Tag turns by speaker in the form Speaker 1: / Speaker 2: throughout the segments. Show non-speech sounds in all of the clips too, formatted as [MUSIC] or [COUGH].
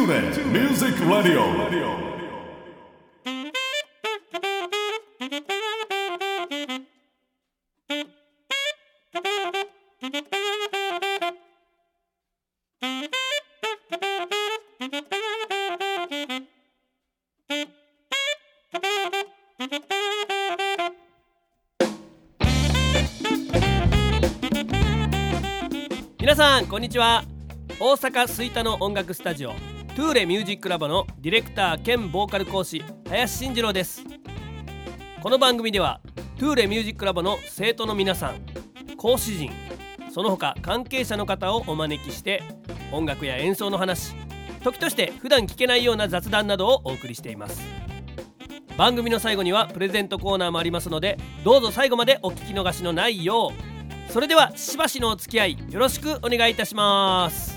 Speaker 1: TuneIn Music Radio.
Speaker 2: 皆さんこんにちは大阪吹田の音楽スタジオトゥーレミュージックラボのディレクター兼ボーカル講師林慎次郎です。この番組ではトゥーレミュージックラボの生徒の皆さん講師陣その他関係者の方をお招きして音楽や演奏の話時として普段聞けないような雑談などをお送りしています。番組の最後にはプレゼントコーナーもありますのでどうぞ最後までお聞き逃しのないよう。それではしばしのお付き合いよろしくお願いいたします。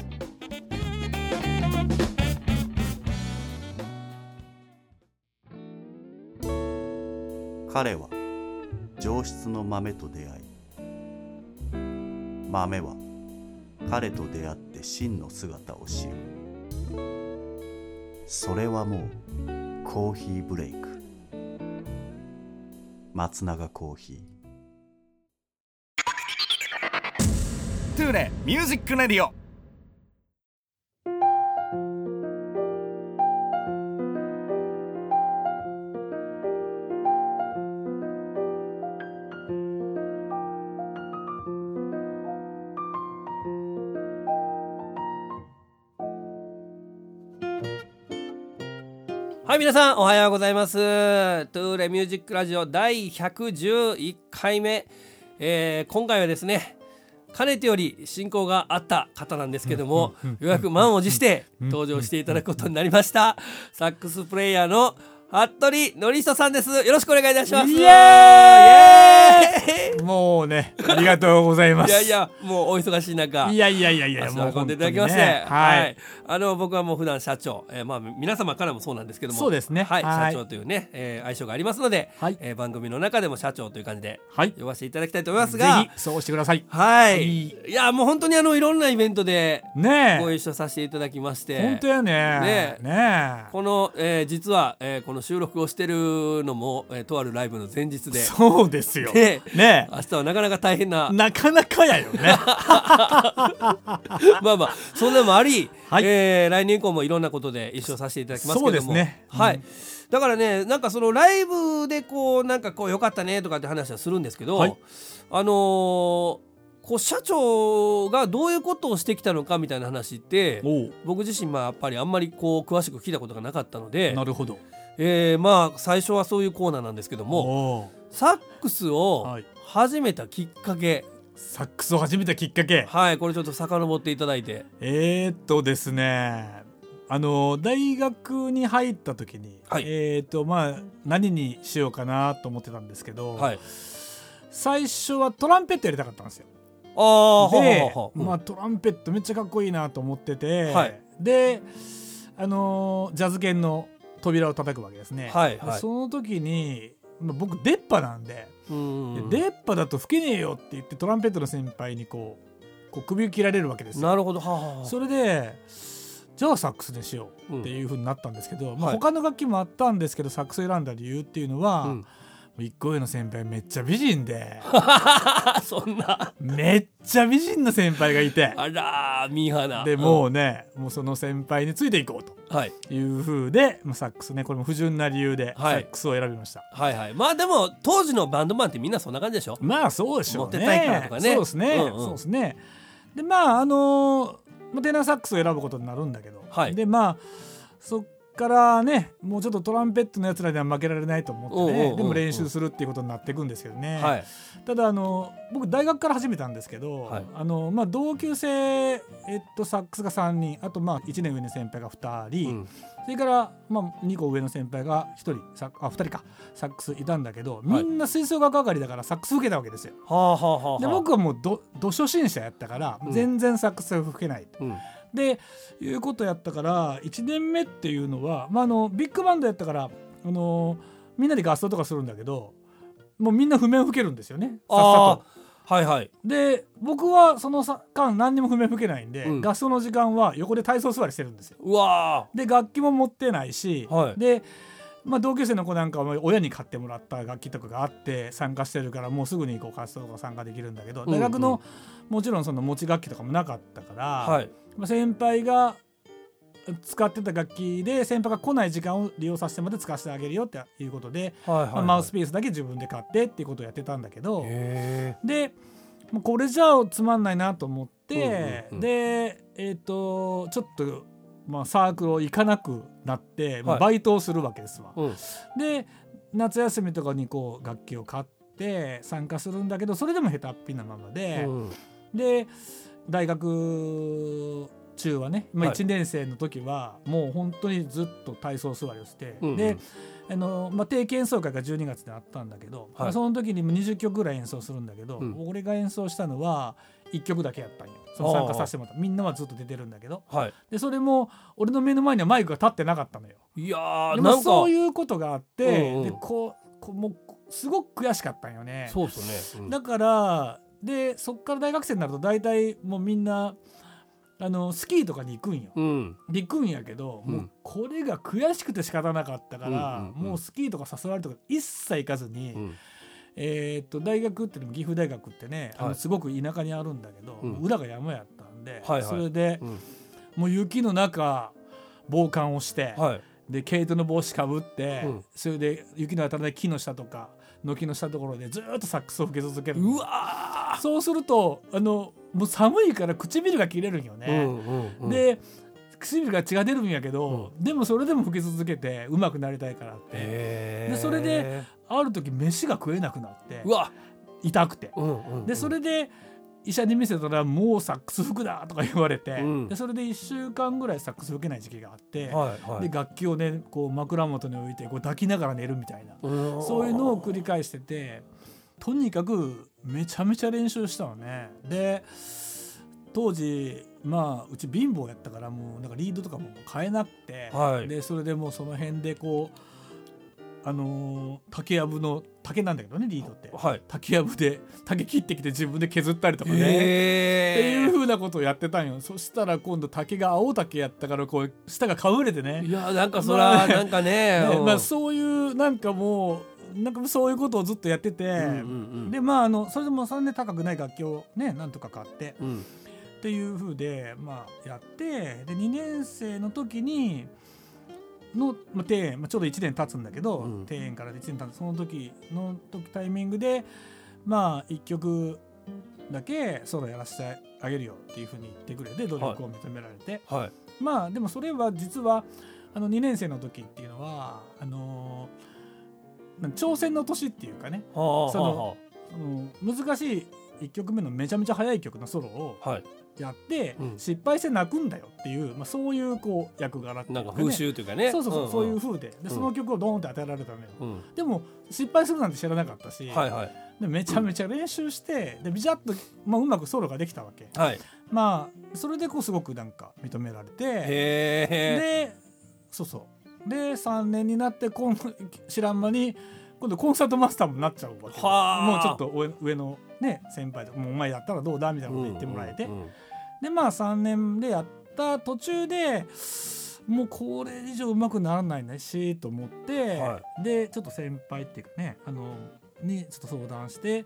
Speaker 3: 彼は上質の豆と出会い豆は彼と出会って真の姿を知る。それはもうコーヒーブレイク。松永コーヒー。
Speaker 1: トゥーレミュージックレディオ。
Speaker 2: 皆さんおはようございます。トゥーレミュージックラジオ第111回目、えー今回はですねかねてより親交があった方なんですけどもようやく満を持して登場していただくことになりました。サックスプレイヤーの服部典人さんです。よろしくお願いいたします。
Speaker 4: イエーイもうね、ありがとうございます。[LAUGHS]
Speaker 2: いやいやもうお忙しい中。
Speaker 4: いやいやいやいや、
Speaker 2: 足
Speaker 4: もう
Speaker 2: を運んでいただきまして、
Speaker 4: ねはい。
Speaker 2: あの僕はもう普段社長、えーまあ皆様からもそうなんですけども、
Speaker 4: そうですね。
Speaker 2: はい、
Speaker 4: はい。
Speaker 2: 社長というね、えー愛称がありますので、
Speaker 4: はい。
Speaker 2: えー番組の中でも社長という感じで
Speaker 4: はい。
Speaker 2: 呼ばせていただきたいと思いますが。
Speaker 4: ぜ、ひ、そうしてください。
Speaker 2: はい、
Speaker 4: い。
Speaker 2: いやもう本当にあのいろんなイベントで
Speaker 4: ねえ。
Speaker 2: ご一緒させていただきまして、
Speaker 4: 本当やね。
Speaker 2: ね
Speaker 4: ね
Speaker 2: この、えー実は、えーこの収録をしてるのも、えーとあるライブの前日
Speaker 4: え。
Speaker 2: で、
Speaker 4: そうですよ。
Speaker 2: で
Speaker 4: ね
Speaker 2: 明日はなかなか大変な
Speaker 4: え。なかなかやよね。[LAUGHS]
Speaker 2: まあまあそんなのもあり、
Speaker 4: はい
Speaker 2: えー来年以降もいろんなことで一緒させていただきますけども
Speaker 4: そうですね
Speaker 2: はい、
Speaker 4: うん
Speaker 2: だからねなんかそのライブでこうなんかこう良かったねとかって話はするんですけど、
Speaker 4: はい
Speaker 2: あのーこう社長がどういうことをしてきたのかみたいな話って
Speaker 4: お
Speaker 2: 僕自身まあやっぱりあんまりこう詳しく聞いたことがなかったので
Speaker 4: なるほど。
Speaker 2: えーまあ最初はそういうコーナーなんですけども
Speaker 4: お
Speaker 2: サックスを
Speaker 4: はい。
Speaker 2: 始めたきっかけ。
Speaker 4: サックスを始めたきっかけ？
Speaker 2: はいこれちょっと遡っていただいて。
Speaker 4: えー、っとですね。あの大学に入った時に、
Speaker 2: はい。
Speaker 4: えーっとまあ何にしようかなと思ってたんですけど、
Speaker 2: はい。
Speaker 4: 最初はトランペットやりたかったんですよ。
Speaker 2: ああ
Speaker 4: で、
Speaker 2: ははは
Speaker 4: まあ、トランペットめっちゃかっこいいなと思ってて、
Speaker 2: はい。
Speaker 4: で、あのージャズ犬の扉を叩くわけですね。
Speaker 2: はいはい。
Speaker 4: その時に、まあ、僕出っ歯なんで,で、
Speaker 2: うん
Speaker 4: 出っ歯だと吹けねえよって言ってトランペットの先輩にこうこう首を切られるわけですよ。
Speaker 2: なるほど。はあはあはあ。
Speaker 4: それでじゃあサックスにしようっていうふうになったんですけど、まあ、
Speaker 2: はい。
Speaker 4: 他の楽器もあったんですけどサックス選んだ理由っていうのは、
Speaker 2: うん
Speaker 4: 一個上の先輩めっちゃ美人で。[LAUGHS]
Speaker 2: そんな。
Speaker 4: めっちゃ美人な先輩がいて。
Speaker 2: あらーミーハーな。
Speaker 4: でもうね、もうその先輩についていこうと。
Speaker 2: うんはい。
Speaker 4: いう風で、まあ、サックスねこれも不純な理由でサ
Speaker 2: はい。
Speaker 4: ックスを選びました、
Speaker 2: はいはい。まあでも当時のバンドマンってみんなそんな感じでしょ？
Speaker 4: まあそうでしょうね。
Speaker 2: モテたいからとかね。
Speaker 4: そうですね、
Speaker 2: うんうん。
Speaker 4: そうですね。でまああのーまあテナーサックスを選ぶことになるんだけど、
Speaker 2: はい。
Speaker 4: でまあそっからねもうちょっとトランペットのやつらには負けられないと思ってね、
Speaker 2: うんうんうんう。ん
Speaker 4: でも練習するっていうことになっていくんですけどね、
Speaker 2: はい。
Speaker 4: ただあの僕大学から始めたんですけど、
Speaker 2: はい。
Speaker 4: あのまあ、同級生、えっと、サックスが3人あとまあ1年上の先輩が2人、
Speaker 2: うん。
Speaker 4: それから、まあ、2個上の先輩が1人サあ2人かサックスいたんだけどみんな吹奏楽上がりだからサックス受けたわけですよ。
Speaker 2: はあはあはあはあ。
Speaker 4: で僕はもうどど初心者やったから、
Speaker 2: うん。
Speaker 4: 全然サックス吹けない。
Speaker 2: うん
Speaker 4: でいうことやったから1年目っていうのは、まあ、あのビッグバンドやったからあのみんなで合奏とかするんだけどもうみんな譜面吹けるんですよね。さっ
Speaker 2: あ
Speaker 4: さ
Speaker 2: はいはい。
Speaker 4: で僕はそのさ間何にも笛吹けないんで、
Speaker 2: うん。
Speaker 4: 合奏の時間は横で体操座りしてるんですよ。
Speaker 2: うわ
Speaker 4: で楽器も持ってないし、
Speaker 2: はい。
Speaker 4: で、まあ、同級生の子なんかは親に買ってもらった楽器とかがあって参加してるからもうすぐにこう活動とか参加できるんだけど
Speaker 2: うんうん。
Speaker 4: 大学のもちろんその持ち楽器とかもなかったから、先輩が使ってた楽器で先輩が来ない時間を利用させてまで使わせてあげるよっていうことで、マウスピースだけ自分で買ってっていうことをやってたんだけど
Speaker 2: へ
Speaker 4: でこれじゃあつまんないなと思って、でえっ、とちょっと、まあ、サークルを行かなくなって、まあ
Speaker 2: はい。
Speaker 4: バイトをするわけですわ。で夏休みとかにこう楽器を買って参加するんだけどそれでも下手っぴなままで、
Speaker 2: うん。
Speaker 4: で大学中はね、まあ、
Speaker 2: はい。
Speaker 4: 1年生の時はもう本当にずっと体操座りをして、
Speaker 2: うんうん。
Speaker 4: であの、まあ、定期演奏会が12月であったんだけど、
Speaker 2: はい。
Speaker 4: まあその時にも20曲ぐらい演奏するんだけど、
Speaker 2: うん。
Speaker 4: 俺が演奏したのは1曲だけやったんよ。その参加させてもらった。みんなはずっと出てるんだけど。
Speaker 2: はい。
Speaker 4: でそれも俺の目の前にはマイクが立ってなかったのよ。
Speaker 2: いやー
Speaker 4: でもそういうことがあって、
Speaker 2: うんうん。
Speaker 4: でこうこうもうすごく悔しかったんよね。
Speaker 2: そうですよね、うん。
Speaker 4: だからでそっから大学生になると大体もうみんなあのスキーとかに行くんよ。
Speaker 2: うん。
Speaker 4: で行くんやけど、
Speaker 2: うん。
Speaker 4: もうこれが悔しくて仕方なかったから、
Speaker 2: うんうんうん。
Speaker 4: もうスキーとか誘われるとか一切行かずに、
Speaker 2: うん。
Speaker 4: えーっと大学っていうのも岐阜大学ってね、あ
Speaker 2: はい。
Speaker 4: のすごく田舎にあるんだけど、
Speaker 2: うん。
Speaker 4: 裏が山やったんで、
Speaker 2: はいはい。
Speaker 4: それで、
Speaker 2: うん。
Speaker 4: もう雪の中防寒をして、
Speaker 2: はい。
Speaker 4: で毛糸の帽子かぶって、
Speaker 2: うん。
Speaker 4: それで雪の当たらない木の下とか軒の下のところでずーっとサックスを吹き続ける
Speaker 2: うわ
Speaker 4: そうするとあのもう寒いから唇が切れるんよ
Speaker 2: ー
Speaker 4: ね、
Speaker 2: うんうんうん、
Speaker 4: で唇が血が出るんやけど、でもそれでも吹き続けて上手くなりたいからって。でそれである時飯が食えなくなって。
Speaker 2: うわ、
Speaker 4: 痛くて。
Speaker 2: うんうんうん、
Speaker 4: でそれで医者に見せたらもうサックス吹くだとか言われて、
Speaker 2: うん。
Speaker 4: でそれで1週間ぐらいサックス吹けない時期があって、
Speaker 2: はいはい。
Speaker 4: で楽器をねこう枕元に置いてこう抱きながら寝るみたいな
Speaker 2: うん。
Speaker 4: そういうのを繰り返しててとにかくめちゃめちゃ練習したのね。で当時まあうち貧乏やったからもうなんかリードとかも買えなくて、
Speaker 2: はい。
Speaker 4: でそれでもうその辺でこうあのー竹やぶの竹なんだけどねリードって。
Speaker 2: はい。
Speaker 4: 竹やぶで竹切ってきて自分で削ったりとかね、
Speaker 2: へ
Speaker 4: っていうふうなことをやってたんよ。そしたら今度竹が青竹やったからこう下がかぶれてね。
Speaker 2: いやなんかそ
Speaker 4: ま
Speaker 2: ら
Speaker 4: あ
Speaker 2: なんかねうん。
Speaker 4: ねまあ、そういうなんかもうなんかそういうことをずっとやってて、
Speaker 2: うんうんうん
Speaker 4: でまああのそれでもそんなに高くない楽器をねなんとか買って。
Speaker 2: うん。
Speaker 4: っていう風でまあやって。で2年生の時にの、まあ、庭園、まあ、ちょうど1年経つんだけど、
Speaker 2: うん。
Speaker 4: 庭園から1年経つ。その時の時タイミングでまあ1曲だけソロやらせてあげるよっていう風に言ってくれて努力を認められて、
Speaker 2: はい。
Speaker 4: まあでもそれは実はあの2年生の時っていうのはあのー挑戦の年っていうかね。
Speaker 2: はあ
Speaker 4: その
Speaker 2: は
Speaker 4: あの難しい1曲目のめちゃめちゃ速い曲のソロをやって、
Speaker 2: うん。
Speaker 4: 失敗して泣くんだよっていう、まあ、そういうこう役柄っていうか、ね、
Speaker 2: なんか風習というかね。
Speaker 4: そうそうそう、
Speaker 2: んん。
Speaker 4: そういう風で。で
Speaker 2: ん。
Speaker 4: その曲をドーンって与えられたのよ、
Speaker 2: うん。
Speaker 4: でも失敗するなんて知らなかったし、
Speaker 2: はいはい。
Speaker 4: でめちゃめちゃ練習してでビジャッと、まあ、うまくソロができたわけ。
Speaker 2: はい。
Speaker 4: まあそれでこうすごくなんか認められてでそうそう。で3年になって今知らん間に今度コンサートマスターもなっちゃうわけ
Speaker 2: はあ。
Speaker 4: もうちょっと上上のね先輩ともうお前やったらどうだみたいなこと言ってもらえて、
Speaker 2: うんうんうん
Speaker 4: でまあ3年でやった途中でもうこれ以上うまくならないねしと思って、
Speaker 2: は
Speaker 4: でちょっと先輩っていうかねあのにちょっと相談して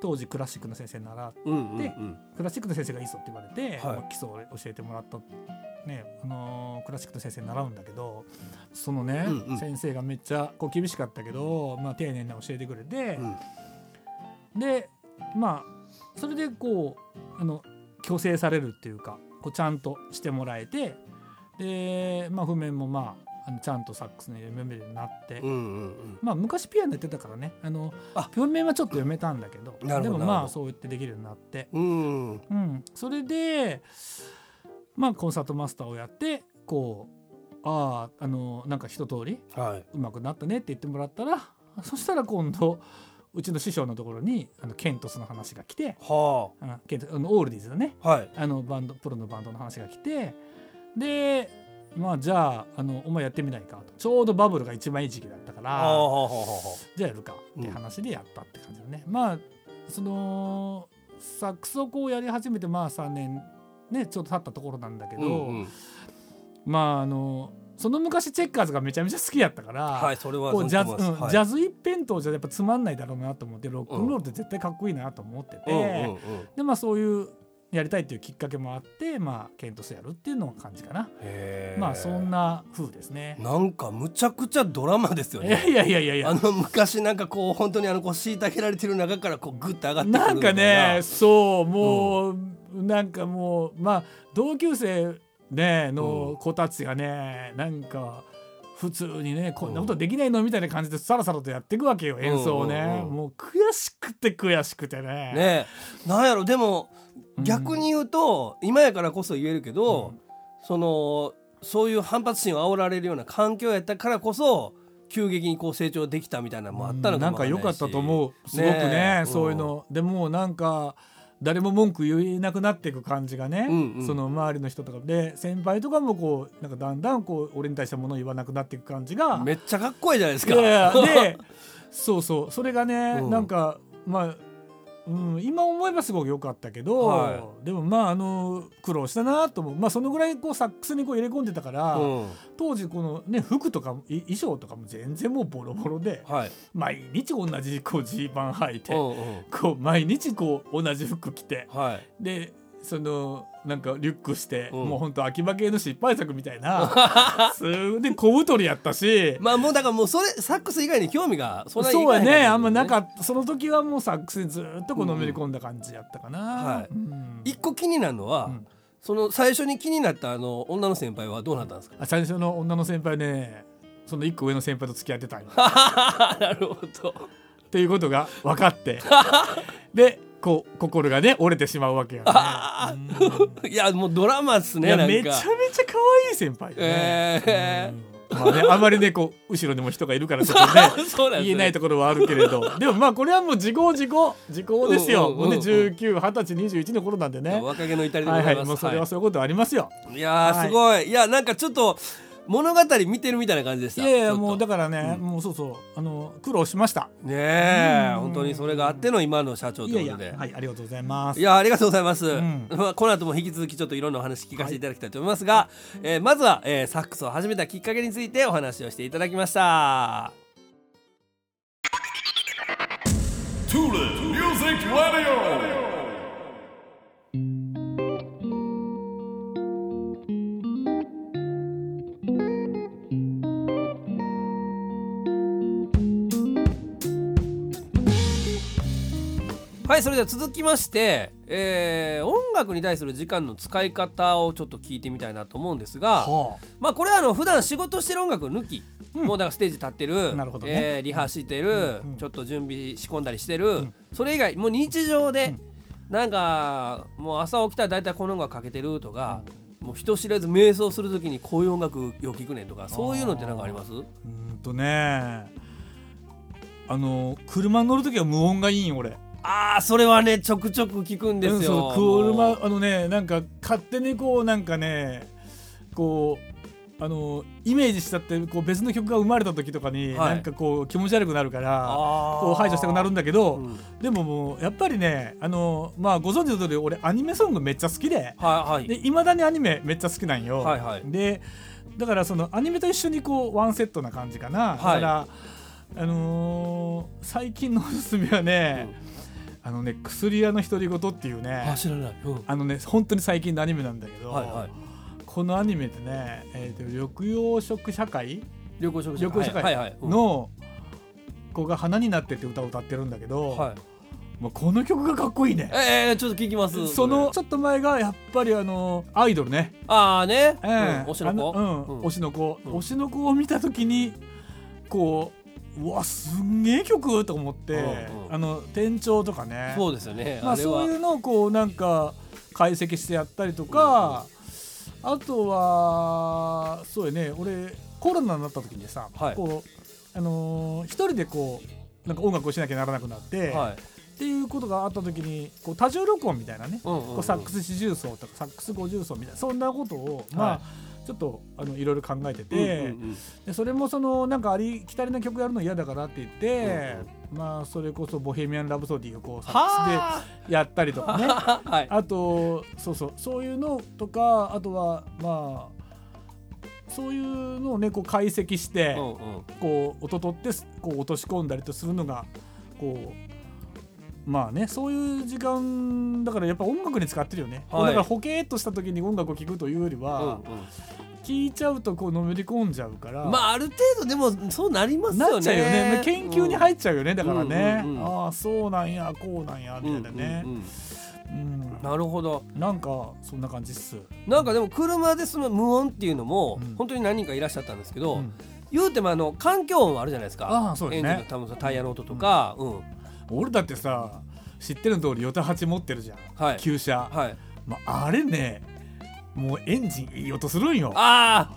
Speaker 4: 当時クラシックの先生に習って
Speaker 2: うんうんう
Speaker 4: で
Speaker 2: ん。
Speaker 4: クラシックの先生がいいぞって言われて、
Speaker 2: はい。
Speaker 4: まあ基礎を教えてもらった、ねあのークラシックの先生に習うんだけどそのね、
Speaker 2: うんうん。
Speaker 4: 先生がめっちゃこう厳しかったけど、まあ、丁寧に教えてくれて
Speaker 2: う、ん。
Speaker 4: でまあそれでこうあの強制されるっていうかこうちゃんとしてもらえてで、まあ、譜面もまああのちゃんとサックスの読めるようになって、
Speaker 2: うんうんうん。
Speaker 4: まあ昔ピアノやってたからね。あの
Speaker 2: あ。
Speaker 4: 譜面はちょっと読めたんだけどでもまあそうやってできるようになって。
Speaker 2: うん
Speaker 4: うん、それでまあコンサートマスターをやってこうあああのなんか一通り
Speaker 2: はい。う
Speaker 4: まくなったねって言ってもらったらそしたら今度うちの師匠のところにあのケントスの話が来て
Speaker 2: は
Speaker 4: あ。ケントあのオールディーズのね
Speaker 2: あはい。
Speaker 4: あのバンドプロのバンドの話が来てでまあじゃああのお前やってみないかと。ちょうどバブルが一番いい時期だったから
Speaker 2: はあはあはあは
Speaker 4: じゃあやるかって話でやったって感じだね、まあそのサックスをこうやり始めてまあ3年ねちょっと経ったところなんだけど、
Speaker 2: うんうん。
Speaker 4: まああのその昔チェッカーズがめちゃめちゃ好きやったから、
Speaker 2: はいそれは
Speaker 4: こうジャズ、
Speaker 2: 存じてます。はい。
Speaker 4: うんジャズ一辺倒じゃやっぱつまんないだろうなと思ってロックンロールって絶対かっこいいなと思ってて、
Speaker 2: うんうんうん
Speaker 4: でまあそういうやりたいっていうきっかけもあってまあケントスやるっていうのが感じかな、まあそんな風ですね。
Speaker 2: なんかむちゃくちゃドラマですよね。
Speaker 4: いやいやいやいや [LAUGHS]
Speaker 2: あの昔なんかこう本当にあのこう虐げられてる中からこうグッと上がってくる
Speaker 4: なんかねそうもう、なんかもうまあ同級生ねの子たちがねなんか普通にねこんなことできないのみたいな感じでさらさらとやっていくわけよ演奏をね、
Speaker 2: うんうんうん。
Speaker 4: もう悔しくて悔しくてね。
Speaker 2: ねなんやろでも
Speaker 4: うん。
Speaker 2: 逆に言うと、今やからこそ言えるけど、
Speaker 4: うん。
Speaker 2: そのそういう反発心を煽られるような環境やったからこそ急激にこう成長できたみたいなのもあったのか
Speaker 4: なん
Speaker 2: もわかんないし。
Speaker 4: か良かったと思う。すごくねそういうの、でもなんか誰も文句言えなくなっていく感じがね、
Speaker 2: うんうん。
Speaker 4: その周りの人とか。で先輩とかもこうなんかだんだんこう俺に対して物を言わなくなっていく感じが。
Speaker 2: めっちゃかっこいいじゃないですか。
Speaker 4: で [LAUGHS] そうそう。それがね、
Speaker 2: うん。
Speaker 4: なんかまあ、うん、今思えばすごく良かったけど、
Speaker 2: は
Speaker 4: でもまああの苦労したなと思う。まあそのぐらいこうサックスにこう入れ込んでたから、
Speaker 2: うん。
Speaker 4: 当時このね服とか衣装とかも全然もうボロボロで
Speaker 2: はい。
Speaker 4: 毎日同じこうジーパン履いて、
Speaker 2: うんうん。
Speaker 4: こう毎日こう同じ服着て
Speaker 2: はい。
Speaker 4: でそのなんかリュックして、
Speaker 2: うん。
Speaker 4: もうほんと秋葉系の失敗作みたいな [LAUGHS] すで小太りやったし。
Speaker 2: まあもうだからもうそれサックス以外に興味がそんなにい
Speaker 4: そうやねあんまなかった。その時はもうサックスにずっとこうのめり込んだ感じやったかな、
Speaker 2: はい。
Speaker 4: うん。
Speaker 2: 一個気になるのは、
Speaker 4: うん。
Speaker 2: その最初に気になったあの女の先輩はどうなったんですか？
Speaker 4: あ最初の女の先輩ねその一個上の先輩と付き合ってた [LAUGHS]
Speaker 2: なるほど。
Speaker 4: っていうことが分かって。[LAUGHS] でこう心がね折れてしまうわけよ、ね。
Speaker 2: いやもうドラマっす
Speaker 4: い
Speaker 2: ねなんか。
Speaker 4: やめちゃめちゃ可愛い先輩でね、
Speaker 2: え
Speaker 4: うん。まあねあまりねこう後ろにも人がいるからちょっとね [LAUGHS]
Speaker 2: ね。
Speaker 4: 言えないところはあるけれど。[LAUGHS] でもまあこれはもう時効時効時効ですよ、
Speaker 2: うんうんうんうん。
Speaker 4: もうね1920歳21の頃なんでね。
Speaker 2: 若気の至りでご
Speaker 4: はい
Speaker 2: ざます、
Speaker 4: はいいもうそれはそういうことありますよ、
Speaker 2: い、やーすごい、い、やなんかちょっと物語見てるみたいな感じでした。
Speaker 4: いやいやもうだからね、
Speaker 2: うん。
Speaker 4: もうそうそうあの苦労しました。
Speaker 2: ねえ
Speaker 4: うん。
Speaker 2: 本当にそれがあっての今の社長と
Speaker 4: いう
Speaker 2: ことで。
Speaker 4: はいありがとうございます。
Speaker 2: いやありがとうございます、
Speaker 4: ん。
Speaker 2: まあ、この後も引き続きちょっといろんなお話聞かせていただきたいと思いますが、えーまずは、えーサックスを始めたきっかけについてお話をしていただきました。
Speaker 1: Tulip Music Radio.
Speaker 2: はいそれでは続きまして、えー音楽に対する時間の使い方をちょっと聞いてみたいなと思うんですが、
Speaker 4: は
Speaker 2: まあこれはあの普段仕事してる音楽抜き、
Speaker 4: うん。
Speaker 2: もうだからステージ立ってる
Speaker 4: なるほどね。
Speaker 2: えーリハしてる、
Speaker 4: うんうん
Speaker 2: ちょっと準備仕込んだりしてる、
Speaker 4: ん。
Speaker 2: それ以外もう日常で、なんかもう朝起きたら大体この音楽かけてるとか、もう人知れず瞑想するときにこういう音楽よく聞くねんとかそういうのって何かあります？
Speaker 4: うーんとねあの車に乗る時は無音がいいんよ俺
Speaker 2: ああそれはねちょくちょく聞くんです
Speaker 4: うん
Speaker 2: よ。
Speaker 4: そう
Speaker 2: もう
Speaker 4: 車あのねなんか勝手にこうなんかねこうあのイメージしちゃってこう別の曲が生まれた時とかに、
Speaker 2: はい。
Speaker 4: なんかこう気持ち悪くなるからこう排除したくなるんだけど、
Speaker 2: うん。
Speaker 4: でももうやっぱりねあのまあご存知の通り俺アニメソングめっちゃ好きで
Speaker 2: はいはい。
Speaker 4: まだにアニメめっちゃ好きなんよ。
Speaker 2: はいはい。
Speaker 4: でだからそのアニメと一緒にこうワンセットな感じかな。
Speaker 2: はい。
Speaker 4: だからあのー最近のおすすめはね、あのね薬屋の独り言っていうね
Speaker 2: あ知らない、うん。
Speaker 4: あのね本当に最近のアニメなんだけど、
Speaker 2: はいはい。
Speaker 4: このアニメってね、えーと緑養食社会？
Speaker 2: 旅行食
Speaker 4: 旅行社会
Speaker 2: はいはいはい。うん。
Speaker 4: の子が花になってって歌を歌ってるんだけど、
Speaker 2: はい。
Speaker 4: もうこの曲がかっこいいね。
Speaker 2: えー、ちょっと聞きます。
Speaker 4: そのちょっと前がやっぱりあのアイドルね、
Speaker 2: ああね、
Speaker 4: ええ。
Speaker 2: うん推しの子。
Speaker 4: あうん
Speaker 2: うん。
Speaker 4: 推しの子、
Speaker 2: うん。
Speaker 4: 推しの子を見た時にこううわすんげえ曲と思って、
Speaker 2: うんうん。
Speaker 4: あの店長とかね。
Speaker 2: そうですよね、
Speaker 4: まあ、そういうのをこうなんか解析してやったりとか、あとはそうやね俺コロナになった時にさ、
Speaker 2: はい。
Speaker 4: こうあのー一人でこうなんか音楽をしなきゃならなくなって、
Speaker 2: はい。
Speaker 4: っていうことがあった時にこう多重録音みたいなね、
Speaker 2: うんうんうん。
Speaker 4: こうサックス四重奏とかサックス五重奏みたいなそんなことを、まあ
Speaker 2: は
Speaker 4: ちょっとあのいろいろ考えてて、でそれもそのなんかありきたりな曲やるの嫌だからって言って、まあそれこそ「ボヘミアン・ラブソディ」をこうサック
Speaker 2: は
Speaker 4: スでやったりとかね。[LAUGHS]
Speaker 2: あ
Speaker 4: とそうそう。そういうのとかあとはまあそういうのをねこう解析して、こう音取ってすこう落とし込んだりとするのがこうまあねそういう時間だからやっぱ音楽に使ってるよね、
Speaker 2: はい。
Speaker 4: だからほけーっとした時に音楽を聴くというより
Speaker 2: うん
Speaker 4: は、聴いちゃうとこうのめり込んじゃうから、
Speaker 2: うんまあある程度でもそうなりますよね。
Speaker 4: なっちゃうよね、まあ研究に入っちゃうよね、だからね、
Speaker 2: うんうんうん。
Speaker 4: ああそうなんやこうなんやみたいなね。
Speaker 2: うんうんうん。
Speaker 4: うん。
Speaker 2: なるほど。
Speaker 4: なんかそんな感じっす、
Speaker 2: なんかでも車でその無音っていうのも
Speaker 4: うん。
Speaker 2: 本当に何人かいらっしゃったんですけど、
Speaker 4: うん。
Speaker 2: 言うてもあの環境音あるじゃないですか。
Speaker 4: ああそうですね。
Speaker 2: エンジンの多分そのタイヤの音とか、うん
Speaker 4: 俺だってさ知ってる通りヨタ8持ってるじゃん、
Speaker 2: はい。
Speaker 4: 旧車、
Speaker 2: はい。
Speaker 4: まあ、あれねもうエンジンいい音するんよ。
Speaker 2: あ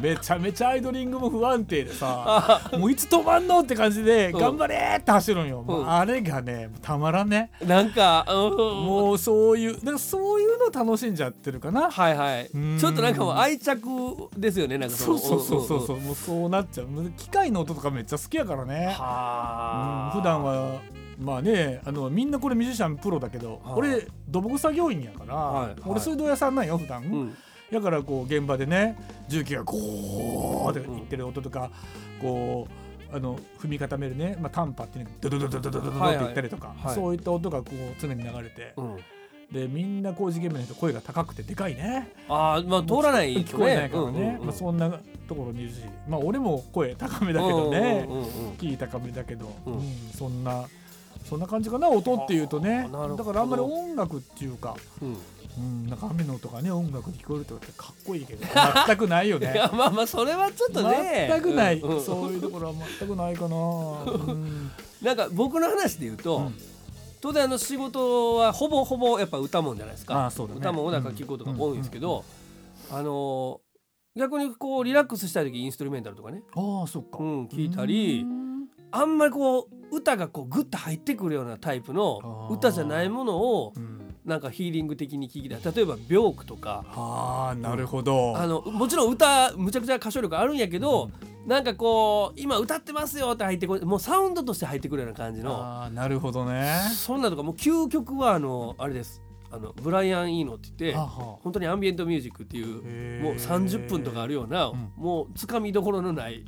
Speaker 4: めちゃめちゃアイドリングも不安定でさもういつ止まんのって感じで
Speaker 2: うん。
Speaker 4: 頑張れって走るんよ、もう
Speaker 2: うん
Speaker 4: あれがねたまらんね。
Speaker 2: あなんか、うん、
Speaker 4: もうそういうだからそういうの楽しんじゃってるかな。
Speaker 2: はいはい。
Speaker 4: うん。
Speaker 2: ちょっとなんかもう愛着ですよねなんか
Speaker 4: そう
Speaker 2: の
Speaker 4: そうそうそうそうもうそうなっちゃう機械の音とかめっちゃ好きやからね。
Speaker 2: はあ、
Speaker 4: うん普段はまあねあのみんなこれミュージシャンプロだけど、
Speaker 2: はい。
Speaker 4: 俺土木作業員やから、
Speaker 2: はい。はい。
Speaker 4: 俺水道屋さんなんよ普段、
Speaker 2: うん。
Speaker 4: だからこう現場でね重機がゴーっていってる音とか、こうあの踏み固めるね、まあ、タンパっていうのがドドドドドドドドっていったりとか、そういった音がこう常に流れて、
Speaker 2: うん。
Speaker 4: でみんな工事現場の人声が高くてでかいね。
Speaker 2: ああまあ通らない
Speaker 4: 聞こえないからね、まあ、そんなところにいるし。まあ俺も声高めだけどね、キー高めだけど、
Speaker 2: うん。
Speaker 4: うんそんなそんな感じかな音っていうとね。だからあんまり音楽っていうか、
Speaker 2: うん。
Speaker 4: うん、なんか雨の音がね音楽に聞こえるとかってかっこいいけど全くないよ [LAUGHS]
Speaker 2: い
Speaker 4: ね
Speaker 2: やまあまあそれはちょっとね。
Speaker 4: 全くない、
Speaker 2: うん。うん
Speaker 4: そういうところは全くないかな、うん。
Speaker 2: なんか僕の話で言うと、
Speaker 4: うん。
Speaker 2: 当然あの仕事はほぼほぼやっぱ歌もんじゃないですか。
Speaker 4: あーそうだね。
Speaker 2: 歌も音楽聴くことが多いんですけど、あのー逆にこうリラックスしたい時インストゥルメンタルとかね、
Speaker 4: ああそっか、
Speaker 2: うん、聞いたり
Speaker 4: うん。
Speaker 2: あんまりこう歌がこうグッと入ってくるようなタイプの歌じゃないものを
Speaker 4: うん。
Speaker 2: なんかヒーリング的に聞きたい例えば「病句」とか。
Speaker 4: ああなるほど、
Speaker 2: あのもちろん歌むちゃくちゃ歌唱力あるんやけど、なんかこう今歌ってますよって入ってこもうサウンドとして入ってくるような感じの。
Speaker 4: ああなるほどね。
Speaker 2: そんなとかもう究極はあのあれですあのブライアン・イーノって言って
Speaker 4: はは
Speaker 2: 本当にアンビエントミュージックっていうもう30分とかあるような、
Speaker 4: うん。
Speaker 2: もうつかみどころのない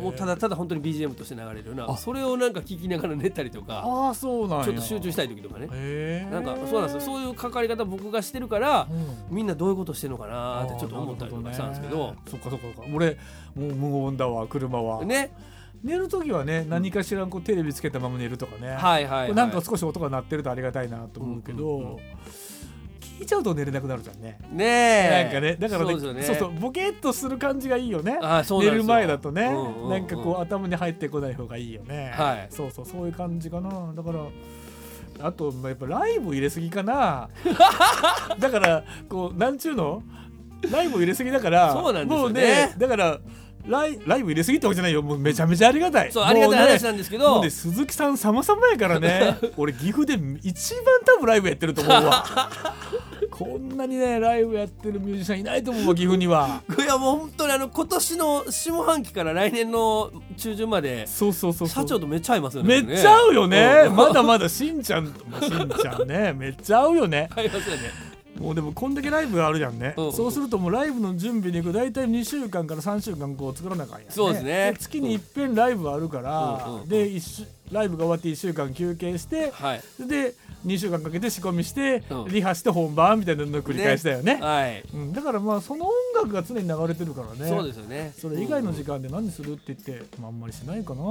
Speaker 2: もうただただ本当に BGM として流れるような
Speaker 4: あ。
Speaker 2: それをなんか聞きながら寝たりとか
Speaker 4: ああそうなんや。
Speaker 2: ちょっと集中したい時とかね。なんかそうなんですよ。そういう関わり方僕がしてるから
Speaker 4: うん。
Speaker 2: みんなどういうことしてるのかなってちょっと思ったりとかしたんですけど。
Speaker 4: そっかそっかそっか。俺もう無音だわ車は、
Speaker 2: ね
Speaker 4: 寝る時はね何かしらこうテレビつけたまま寝るとかね、
Speaker 2: はいはい、はい、
Speaker 4: なんか少し音が鳴ってるとありがたいなと思うけど、
Speaker 2: うんうんうん。
Speaker 4: 聞いちゃうと寝れなくなるじゃんね。
Speaker 2: ねえ。
Speaker 4: なんかねだからね
Speaker 2: そうね。
Speaker 4: そうそうボケっとする感じがいいよね。
Speaker 2: あそう
Speaker 4: 寝る前だとね、
Speaker 2: うんうんうん。
Speaker 4: なんかこう頭に入ってこない方がいいよね。
Speaker 2: はい。
Speaker 4: そうそうそういう感じかな。だからあとまあやっぱライブ入れすぎかな。[LAUGHS] だからこうなんちゅうの？ライブ入れすぎだから
Speaker 2: そうなんですよね。
Speaker 4: もうねだからライライブ入れすぎってわけじゃないよ。もうめちゃめちゃありがたい。
Speaker 2: そうありがたい話なんですけど。
Speaker 4: もうね鈴木さん様々やからね。[LAUGHS] 俺岐阜で一番多分ライブやってると思うわ。こんなにねライブやってるミュージシャンいないと思うわ岐阜には。い
Speaker 2: やもう本当にあの今年の下半期から来年の中旬まで
Speaker 4: そうそうそう
Speaker 2: 社長とめっちゃ合いますよね
Speaker 4: めっちゃ合うよね、
Speaker 2: うん。
Speaker 4: まだまだしんちゃんとしんちゃんね。めっちゃ合うよね。
Speaker 2: 合いますよね
Speaker 4: もうでもこんだけライブがあるじゃんね、
Speaker 2: うん。
Speaker 4: そうするともうライブの準備に行く大体2週間から3週間こう作らなあかんやん、ね、
Speaker 2: そうですね。
Speaker 4: 月に一遍ライブあるから、
Speaker 2: うん
Speaker 4: で一週ライブが終わって1週間休憩して
Speaker 2: はい。
Speaker 4: で2週間かけて仕込みして、
Speaker 2: うん。
Speaker 4: リハして本番みたいなのを繰り返したよね。
Speaker 2: はい。
Speaker 4: うん、だからまあその音楽が常に流れてるからね。
Speaker 2: そうですよね。
Speaker 4: それ以外の時間で何するって言って、まあ、あんまりしないかな、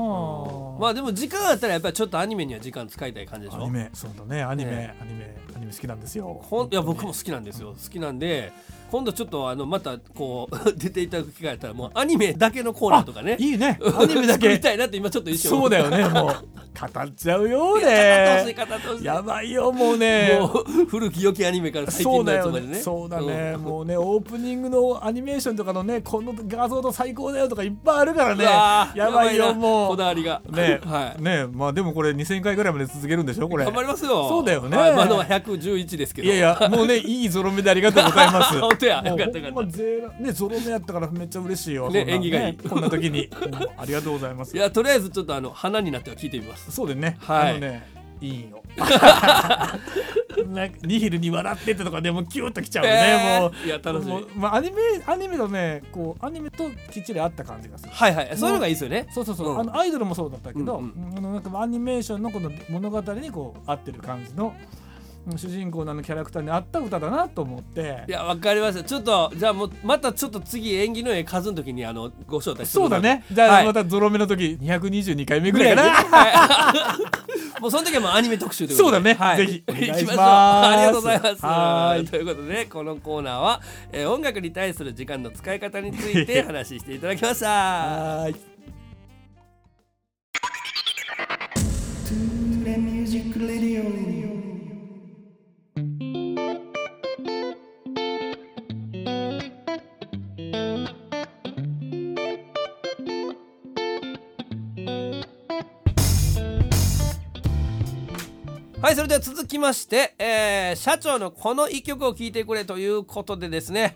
Speaker 2: まあでも時間あったらやっぱりちょっとアニメには時間使いたい感じでしょ？
Speaker 4: アニメ。そうだね。アニメ、
Speaker 2: ね。
Speaker 4: アニメ。アニメ好きなんですよ。
Speaker 2: ほんいや僕も好きなんですよ。好きなんで今度ちょっとあのまたこう [LAUGHS] 出ていただく機会あったらもうアニメだけのコーナーとかね。
Speaker 4: いいね。[LAUGHS] アニメだけ。
Speaker 2: たいなって今ちょっと一瞬
Speaker 4: そうだよねもう。[LAUGHS] 語っちゃうよね。やばいよもうね。
Speaker 2: もう古き良きアニメから最近のやつまでね。
Speaker 4: ねそうだね、
Speaker 2: ん。
Speaker 4: もうねオープニングのアニメーションとかのねこの画像と最高だよとかいっぱいあるから
Speaker 2: う
Speaker 4: ねやばいよ
Speaker 2: な。
Speaker 4: もう。
Speaker 2: こだわりが。
Speaker 4: ね。
Speaker 2: はい。
Speaker 4: ね。まあでもこれ2000回ぐらいまで続けるんでしょこれ。
Speaker 2: 頑張りますよ。
Speaker 4: そうだよね。
Speaker 2: はい。まだは111ですけど。
Speaker 4: いやいやもうねいいゾロ目でありがとうございます
Speaker 2: 本当や。よかったよかった。
Speaker 4: ゼロねゾロ目やったからめっちゃ嬉しいよ
Speaker 2: ね縁起がいい。
Speaker 4: こんな時に。ありがとうございます。
Speaker 2: いやとりあえずちょっとあの花になっては聞いてみます。
Speaker 4: そうでね、
Speaker 2: はい。
Speaker 4: あのねいいよ。なんかニヒルに笑ってってとかでもうキュッときちゃうね、もう。
Speaker 2: いや楽しみ。
Speaker 4: もうまあ、アニメアニメのねこうアニメときっちり合った感じがする。
Speaker 2: はいはい。そういうのがいいですよね。
Speaker 4: そうそうそう、
Speaker 2: うん。
Speaker 4: あのアイドルもそうだったけど、
Speaker 2: うん
Speaker 4: うん。あのなんかアニメーションのこの物語にこう合ってる感じのうん主人公のあのキャラクターに合った歌だなと思って。
Speaker 2: いやわかりましたちょっとじゃあもうまたちょっと次縁起の絵数の時にあのご招待する
Speaker 4: そうだね。じゃあ
Speaker 2: はい。
Speaker 4: またゾロ目の時222回目ぐらいかな、
Speaker 2: はい。[LAUGHS] もうその時はもうアニメ特集ということで。
Speaker 4: そうだね。
Speaker 2: はい、
Speaker 4: ぜひ。お願いします
Speaker 2: 行きましょうありがとうございます。
Speaker 4: はい。
Speaker 2: ということでこのコーナーは、えー音楽に対する時間の使い方について [LAUGHS] 話していただきました。
Speaker 4: はーい
Speaker 2: はいそれでは続きまして、えー社長のこの一曲を聴いてくれということでですね。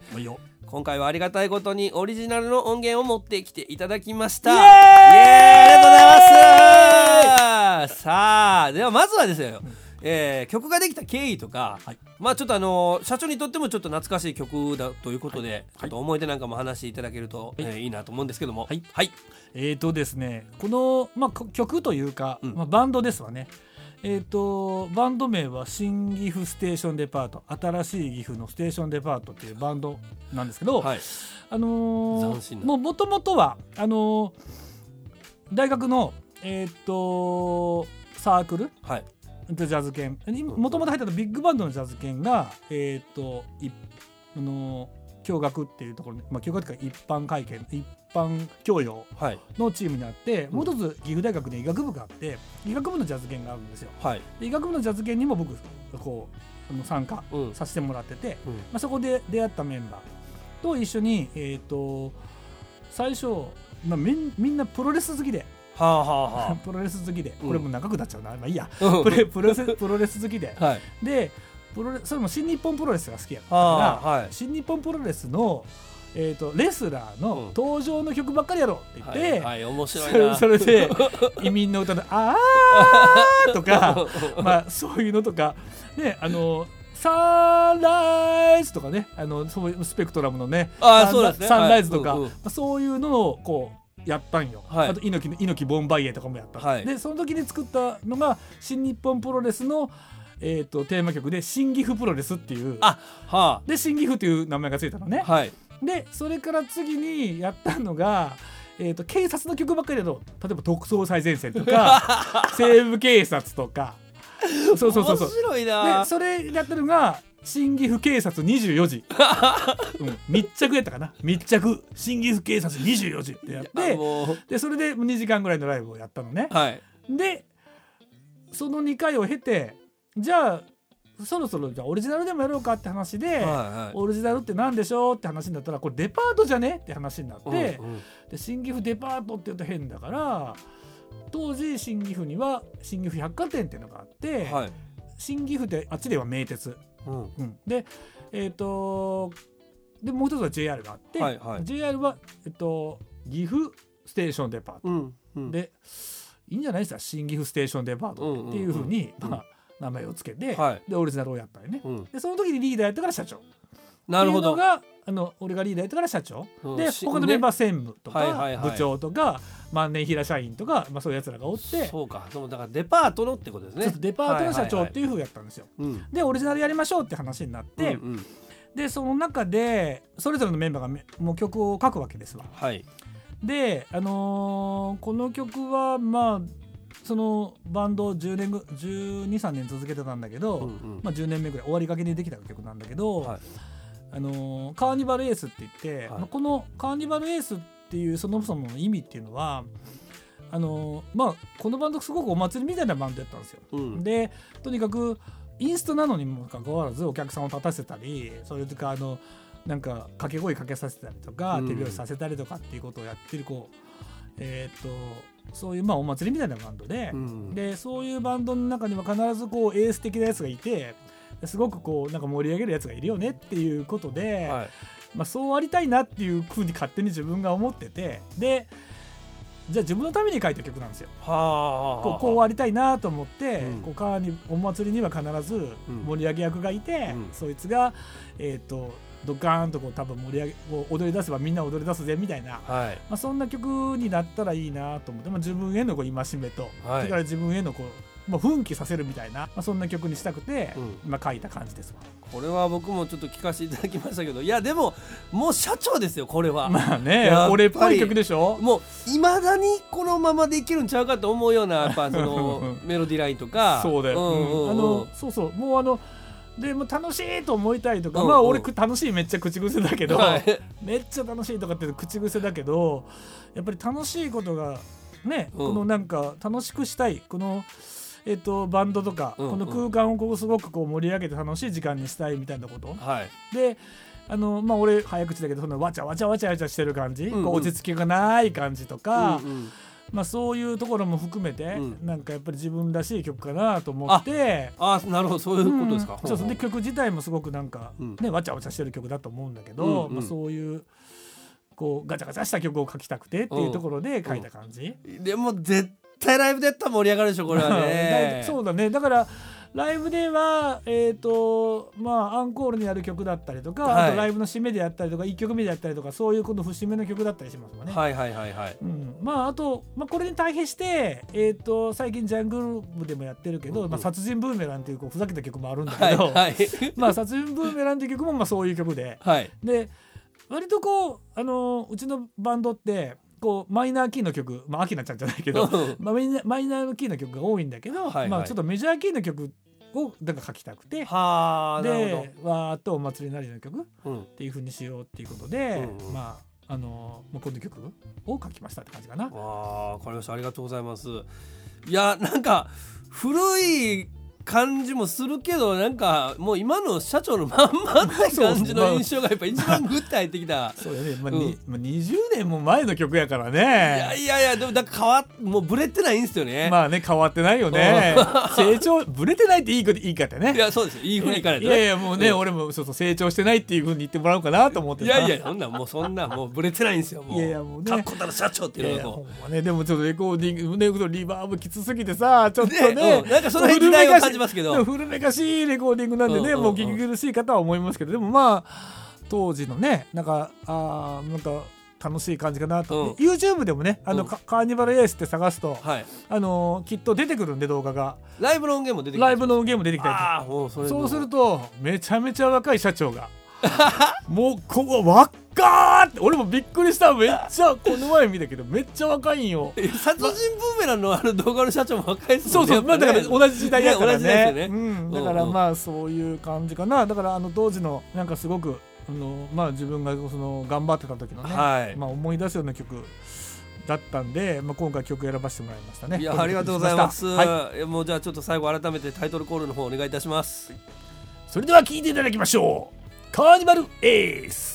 Speaker 2: 今回はありがたいことにオリジナルの音源を持ってきていただきました。
Speaker 4: イエーイ
Speaker 2: ありがとうございます。さあではまずはですよ、えー曲ができた経緯とか、
Speaker 4: はい。
Speaker 2: まあちょっとあの社長にとってもちょっと懐かしい曲だということで、
Speaker 4: はい。
Speaker 2: ちょっと思い出なんかも話していただけると、い。えーいいなと思うんですけども。
Speaker 4: はい。
Speaker 2: はい、
Speaker 4: えーとですねこの、まあ、こ曲というか、
Speaker 2: うん。
Speaker 4: まあ、バンドですわねえー、とバンド名は新岐阜ステーションデパート。新しい岐阜のステーションデパートっていうバンドなんですけど、
Speaker 2: はい。
Speaker 4: あのー、もともとはあのー大学のえっ、とサークル？
Speaker 2: はい。
Speaker 4: ジャズ犬。もともと入ってたビッグバンドのジャズ犬がえっ、といあのー共学っていうところに、まあ、共学っていうか一般会見一般教養
Speaker 2: はい。
Speaker 4: のチームにあって、
Speaker 2: うん。
Speaker 4: もう一つ岐阜大学に医学部があって医学部のジャズ犬があるんですよ。
Speaker 2: はい。
Speaker 4: で医学部のジャズ犬にも僕こう参加
Speaker 2: うん。
Speaker 4: させてもらってて、
Speaker 2: うん。
Speaker 4: まあ、そこで出会ったメンバーと一緒にえっ、と最初、まあ、みんみんなプロレス好きで
Speaker 2: はあはあは [LAUGHS]
Speaker 4: プロレス好きで
Speaker 2: うん。
Speaker 4: これもう長くなっちゃうな、まあいいや。
Speaker 2: あ
Speaker 4: プレプロレスプロレス好きで。
Speaker 2: はい。
Speaker 4: でプロレそれも新日本プロレスが好きやから、
Speaker 2: はあはい。
Speaker 4: 新日本プロレスの、えー、とレスラー
Speaker 2: うん。
Speaker 4: の登場の曲ばっかりやろうって言って、
Speaker 2: はい、はい、面白い
Speaker 4: それで [LAUGHS] 移民の歌の「あー」とか [LAUGHS] まあそういうのとかねあのサンライズとかねあのそういうスペクトラムのね
Speaker 2: あーそうですね。
Speaker 4: サンライズとか、
Speaker 2: はい。うんうん。
Speaker 4: まあそういうのをこうやったんよ、
Speaker 2: はい。
Speaker 4: あと猪木の猪木ボンバイエとかもやった、
Speaker 2: はい。
Speaker 4: でその時に作ったのが新日本プロレスの、えー、とテーマ曲で「新岐阜プロレス」っていう。
Speaker 2: あは
Speaker 4: で新岐阜っていう名前がついたのね、
Speaker 2: あはい
Speaker 4: でそれから次にやったのが、えー、と警察の曲ばっかりだと例えば特捜最前線とか [LAUGHS] 西部警察とか。そうそうそうそう。
Speaker 2: 面白いな。
Speaker 4: でそれやったのが新岐阜警察24時、[LAUGHS] うん、密着やったかな。密着。新岐阜警察24時ってやっ
Speaker 2: あ
Speaker 4: てでそれで2時間ぐらいのライブをやったのね。
Speaker 2: はい。
Speaker 4: でその2回を経てじゃあそろそろじゃあオリジナルでもやろうかって話で、
Speaker 2: はいはい。
Speaker 4: オリジナルって何でしょうって話になったらこれデパートじゃねって話になって、
Speaker 2: うんうん
Speaker 4: で新岐阜デパートって言うと変だから当時新岐阜には新岐阜百貨店っていうのがあって、
Speaker 2: はい。
Speaker 4: 新岐阜ってあっちでは名鉄、
Speaker 2: うん。
Speaker 4: うん、でえっ、とでもう一つは JR があって、
Speaker 2: はいはい。
Speaker 4: JR は、えっと、岐阜ステーションデパート、
Speaker 2: うんうん。
Speaker 4: でいいんじゃないですか？新岐阜ステーションデパートっていうふうに、
Speaker 2: うん。
Speaker 4: まあ、名前をつけて、
Speaker 2: はい。
Speaker 4: でオリジナルをやったよね。
Speaker 2: うん。
Speaker 4: でその時にリーダーやったから社長。
Speaker 2: なるほど。
Speaker 4: があの俺がリーダーやったから社長、で
Speaker 2: うんし
Speaker 4: 他のメンバー専務とか、部長とか万年平社員とか、まあ、そういうやつらがおって。
Speaker 2: そうか。そうだからデパートのってことですね。
Speaker 4: デパートの社長って
Speaker 2: いう
Speaker 4: ふうやったんですよ。
Speaker 2: うん。
Speaker 4: でオリジナルやりましょうって話になって、
Speaker 2: うんうん。
Speaker 4: でその中でそれぞれのメンバーがめもう曲を書くわけですわ。
Speaker 2: はい。
Speaker 4: で、あのーこの曲はまあそのバンドを10年ぐ123年続けてたんだけど、
Speaker 2: うんうん。
Speaker 4: まあ、10年目ぐらい終わりがけにできた曲なんだけど、
Speaker 2: はい。
Speaker 4: あのーカーニバルエースって言って、
Speaker 2: はい。
Speaker 4: まあこのカーニバルエースっていうそもそもの意味っていうのはああのまあこのバンドすごくお祭りみたいなバンドやったんですよ。
Speaker 2: うん。
Speaker 4: でとにかくインストなのにもかかわらずお客さんを立たせたりそれとかあのなんか掛け声かけさせたりとか、
Speaker 2: うん。
Speaker 4: 手拍子させたりとかっていうことをやってるこうえーっとそういうまあお祭りみたいなバンドで、
Speaker 2: うん。
Speaker 4: でそういうバンドの中には必ずこうエース的なやつがいてすごくこうなんか盛り上げるやつがいるよねっていうことで、
Speaker 2: はい。
Speaker 4: まあ、そうありたいなっていうふうに勝手に自分が思っててでじゃあ自分のために書いた曲なんですよ。
Speaker 2: はあ
Speaker 4: こうこうありたいなと思って、
Speaker 2: うん。
Speaker 4: こう川にお祭りには必ず盛り上げ役がいて、
Speaker 2: うん。
Speaker 4: そいつが、えー、とドカーンとこう多分盛り上げこう踊り出せばみんな踊り出すぜみたいな、ま
Speaker 2: はい。
Speaker 4: あ、そんな曲になったらいいなと思って、まあ、自分へのこう戒めと、
Speaker 2: はい。
Speaker 4: それから自分へのこう、まあ、奮起させるみたいな、まあ、そんな曲にしたくて、
Speaker 2: うん。
Speaker 4: まあ、書いた感じですわ。
Speaker 2: これは僕もちょっと聞かせていただきましたけどいやでももう社長ですよこれは、[LAUGHS]
Speaker 4: まあね俺っぽい曲でしょ？
Speaker 2: もういまだにこのままでいけるんちゃうかと思うようなやっぱその [LAUGHS] メロディーラインとか。
Speaker 4: そうだよ、
Speaker 2: んうん。うん。
Speaker 4: あのそうそう。もうあのでも楽しいと思いたいとか、
Speaker 2: うんうん。
Speaker 4: まあ俺く楽しいめっちゃ口癖だけど、
Speaker 2: はい。
Speaker 4: めっちゃ楽しいとかって口癖だけどやっぱり楽しいことがね、
Speaker 2: うん。
Speaker 4: このなんか楽しくしたいこのえっとバンドとか、
Speaker 2: うん。
Speaker 4: この空間をこうすごくこう盛り上げて楽しい時間にしたいみたいなこと。
Speaker 2: はい。
Speaker 4: であのまあ俺早口だけどそのわちゃわちゃわちゃわちゃしてる感じ、
Speaker 2: うんうん。
Speaker 4: こう落ち着きがない感じとか、
Speaker 2: うんうん
Speaker 4: まあそういうところも含めて、
Speaker 2: うん。
Speaker 4: なんかやっぱり自分らしい曲かなと思って。
Speaker 2: あなるほどそういうことですか、
Speaker 4: うん。そうそうで曲自体もすごくなんか、
Speaker 2: うん。
Speaker 4: ねわちゃわちゃしてる曲だと思うんだけど、
Speaker 2: うんうん。
Speaker 4: まあ、そういうこうガチャガチャした曲を書きたくてっていうところで書いた感じ、
Speaker 2: でも絶対ライブでやったら盛り上がるでしょこれはね。[LAUGHS]
Speaker 4: だそうだね。だからライブではえっ、とまあアンコールにやる曲だったりとか、
Speaker 2: はい。
Speaker 4: あとライブの締めでやったりとか1曲目でやったりとかそういうこの節目の曲だったりしますもんね。
Speaker 2: はいはいはいはい。
Speaker 4: うん、まああと、まあ、これに対比して、えー、と最近ジャングル部でもやってるけど「
Speaker 2: うんうん。
Speaker 4: まあ、殺人ブーメラン」っていうこうふざけた曲もあるんだ
Speaker 2: はい
Speaker 4: けど、
Speaker 2: はい [LAUGHS]
Speaker 4: まあ殺人ブーメランっていう曲もまあそういう曲で。
Speaker 2: はい。
Speaker 4: で割とこう、あのうちのバンドってこうマイナーキーの曲まあアキナちゃんじゃないけど、
Speaker 2: うん。
Speaker 4: まあ、マイナーキーの曲が多いんだけど、
Speaker 2: はいはい。
Speaker 4: まあ、ちょっとメジャーキーの曲をだから書きたくて。
Speaker 2: はあなる
Speaker 4: でわーっとお祭りなりの曲
Speaker 2: うん、
Speaker 4: ていう風にしようっていうことで、
Speaker 2: うんうん。
Speaker 4: まああのまあ、この曲を書きましたって感じかな。
Speaker 2: わかりました。ありがとうございます。いやなんか古い感じもするけどなんかもう今の社長のまんまって感じの印象がやっぱ一番グッと入ってきた
Speaker 4: そうだね、まあ
Speaker 2: うん。
Speaker 4: にまあ、20年も前の曲やから
Speaker 2: いや
Speaker 4: ね。
Speaker 2: いやいやでもだから変わっもうブレてないんですよね、
Speaker 4: まあね変わってないよね。[LAUGHS] 成長ぶれてないっていいこといいかってね。
Speaker 2: いやそうです。よいいふうにいかないと
Speaker 4: いやいやもうね、俺もそうそう成長してないっていうふうに言ってもらおうかなと思ってさ
Speaker 2: いやいやそんなんもうそんなんもうブレてないんですよもう。
Speaker 4: いやいやもうね。
Speaker 2: かっこたる社長って
Speaker 4: いうや
Speaker 2: いのを
Speaker 4: ほんまね。でもちょっとレコーディングねリバーブきつすぎてさちょっとね。
Speaker 2: ねうん。なんかその辺時代を感じますけど。
Speaker 4: 古めかしいレコーディングなんでね、もう聞き苦しい方は思いますけどでもまあ当時のねなんかあーなんか楽しい感じかなと、
Speaker 2: うん。
Speaker 4: YouTube でもねあの、
Speaker 2: うん。
Speaker 4: カカーニバルエースって探すと、
Speaker 2: はい。
Speaker 4: あのーきっと出てくるんで動画が。
Speaker 2: ライブの音源も出てきた
Speaker 4: ライブのゲーム出てきたり
Speaker 2: そ
Speaker 4: うするとめちゃめちゃ若い社長が。もうここ若ーって俺もびっくりした。めっちゃこの前見たけどめっちゃ若いんよ。
Speaker 2: え殺人ブーメランのあの動画の社長も若いです
Speaker 4: そうそう、まあだから同じ時代だからね。
Speaker 2: ねね。
Speaker 4: うん、だからまあそういう感じかな。だからあの当時のなんかすごくあのまあ自分がその頑張ってた時のね、
Speaker 2: はい。
Speaker 4: まあ思い出すような曲だったんで、まあ、今回曲選ばせてもらいましたね。
Speaker 2: いやありがとうございます、
Speaker 4: はい、
Speaker 2: えもうじゃあちょっと最後改めてタイトルコールの方お願いいたします。
Speaker 4: それでは聴いていただきましょう。カーニバルエース「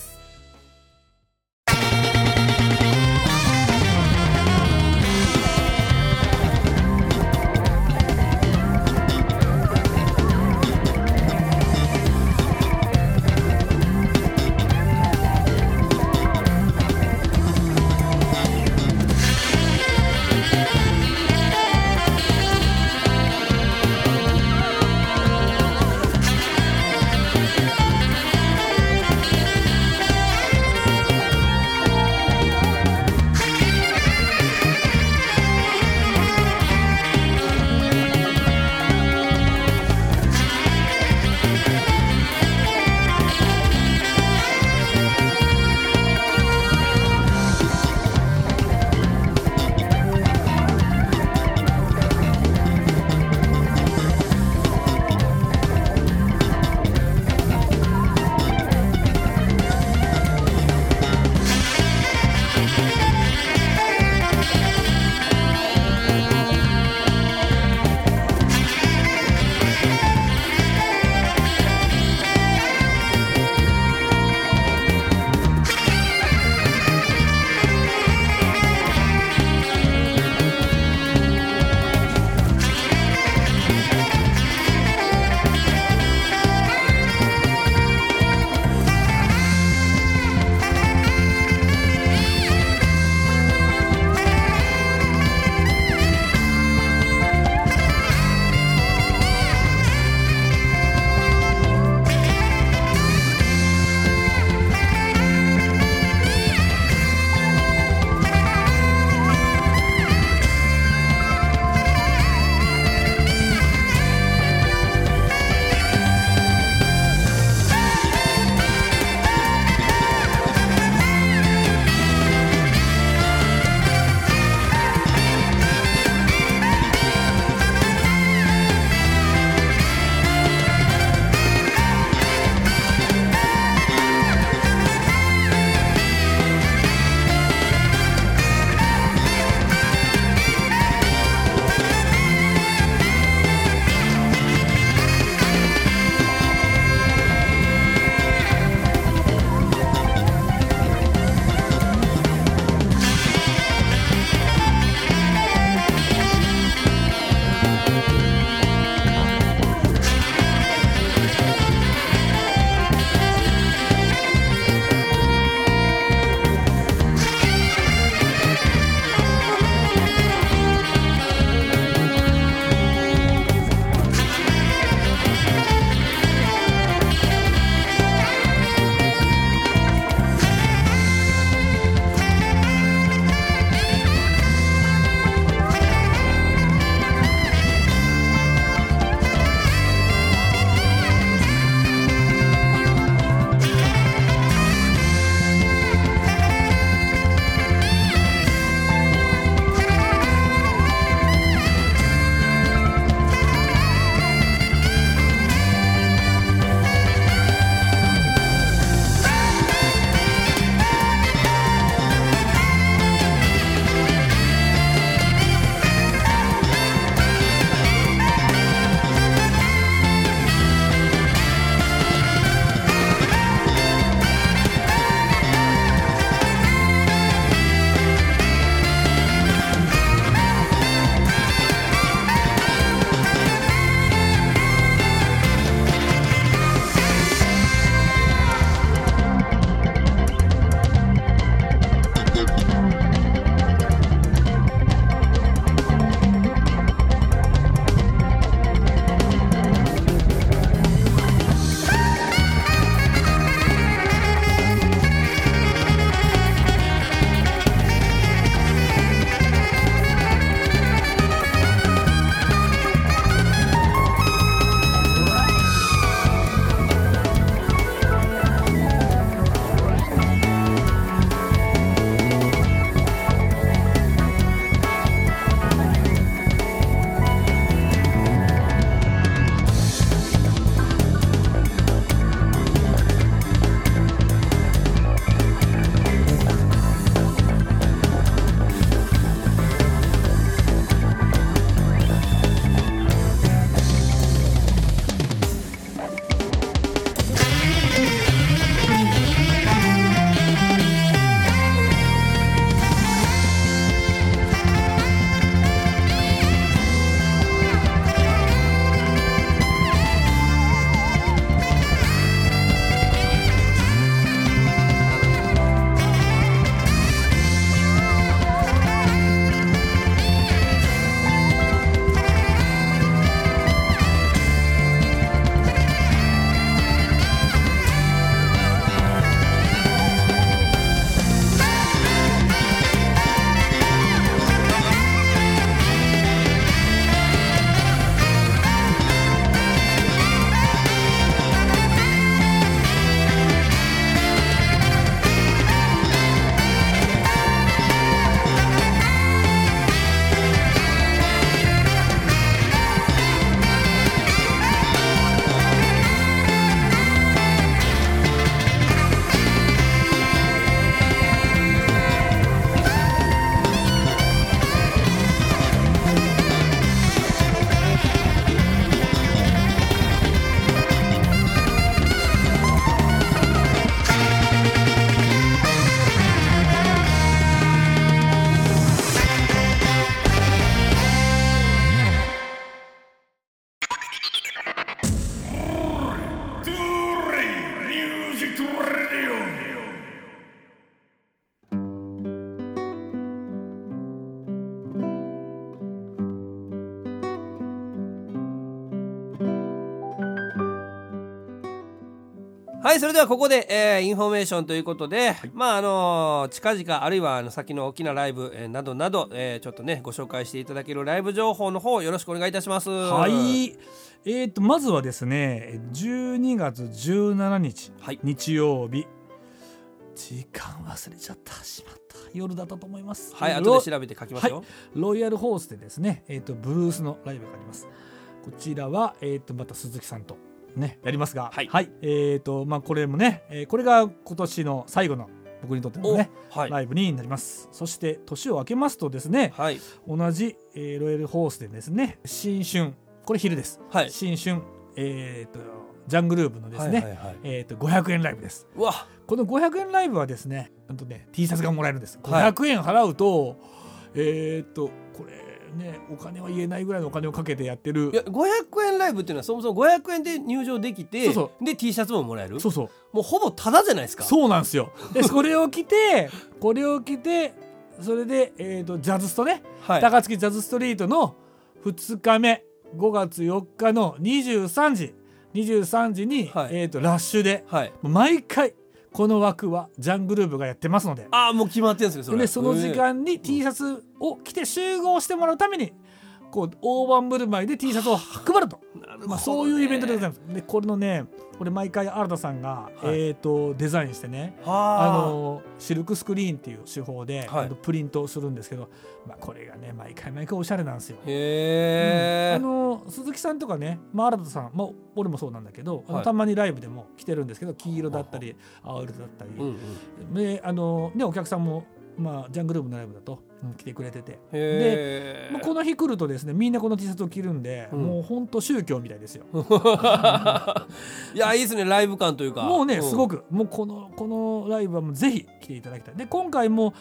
Speaker 2: それではここで、えーインフォメーションということで、まああのー近々あるいはあの先の大きなライブ、えーなどなど、えーちょっとねご紹介していただけるライブ情報の方よろしくお願いいたします。
Speaker 4: はい。えー、とまずはですね12月17日、
Speaker 2: はい。
Speaker 4: 日曜日。時間忘れちゃった。しまった。夜だったと思います。
Speaker 2: はい
Speaker 4: ロ
Speaker 2: 後で調べて書きますよ、
Speaker 4: ロイヤルホースでですね、えー、とブルースのライブがあります。こちらは、えー、とまた鈴木さんとねやりますが。
Speaker 2: はい。
Speaker 4: えーとまあこれもね、えーこれが今年の最後の僕にとってのね、
Speaker 2: はい。
Speaker 4: ライブになります。そして年を明けますとですね
Speaker 2: はい。
Speaker 4: 同じ、えーロイヤルホースでですね新春これ昼です、
Speaker 2: はい。
Speaker 4: 新春えー、とジャングループのですね、
Speaker 2: はいはいはい。
Speaker 4: えー、と500円ライブです。
Speaker 2: うわ。
Speaker 4: この500円ライブはですねなんとね T シャツがもらえるんです。
Speaker 2: はい。
Speaker 4: 500円払うと、えー、っとこれねお金は言えないぐらいのお金をかけてやってる。
Speaker 2: いや500円ライブっていうのはそもそも500円で入場できて
Speaker 4: そうそ
Speaker 2: で T シャツももらえる。
Speaker 4: そうそう。
Speaker 2: もうほぼタダじゃないですか。
Speaker 4: そうなんですよ。で [LAUGHS] これを着てこれを着てそれで、えー、とジャズストね、
Speaker 2: はい。
Speaker 4: 高槻ジャズストリートの2日目5月4日の23時。23時に、
Speaker 2: はい。
Speaker 4: えー、とラッシュで
Speaker 2: はい。
Speaker 4: 毎回この枠はジャングループがやってますので。
Speaker 2: ああもう決まってるんですねそれ。
Speaker 4: でその時間に T シャツを着て集合してもらうためにこう大盤振る舞いで T シャツを配ると、まあ、そういうイベントでございます。でこれのねこれ毎回新田さんが、
Speaker 2: はい。
Speaker 4: えー、とデザインしてねあ
Speaker 2: はあ。
Speaker 4: のシルクスクリーンっていう手法で、
Speaker 2: はい。
Speaker 4: プリントするんですけど、まあ、これがね毎回毎回おしゃれなんですよ。
Speaker 2: へえ、
Speaker 4: あの鈴木さんとかね、まあ、新田さん、まあ、俺もそうなんだけど、
Speaker 2: はい。
Speaker 4: たまにライブでも来てるんですけど黄色だったり青色だったり、
Speaker 2: うんうん、
Speaker 4: であのねお客さんも、まあ、ジャングループのライブだと、うん来てくれてて、
Speaker 2: へえ
Speaker 4: まあ、この日来るとですねみんなこの T シャツを着るんで、
Speaker 2: うん。
Speaker 4: もう本当宗教みたいですよ。[LAUGHS]
Speaker 2: いやいいですねライブ感というか。
Speaker 4: もうね、
Speaker 2: ん。
Speaker 4: すごく。もうこのこのライブはもうぜひ来ていただきたい。で今回も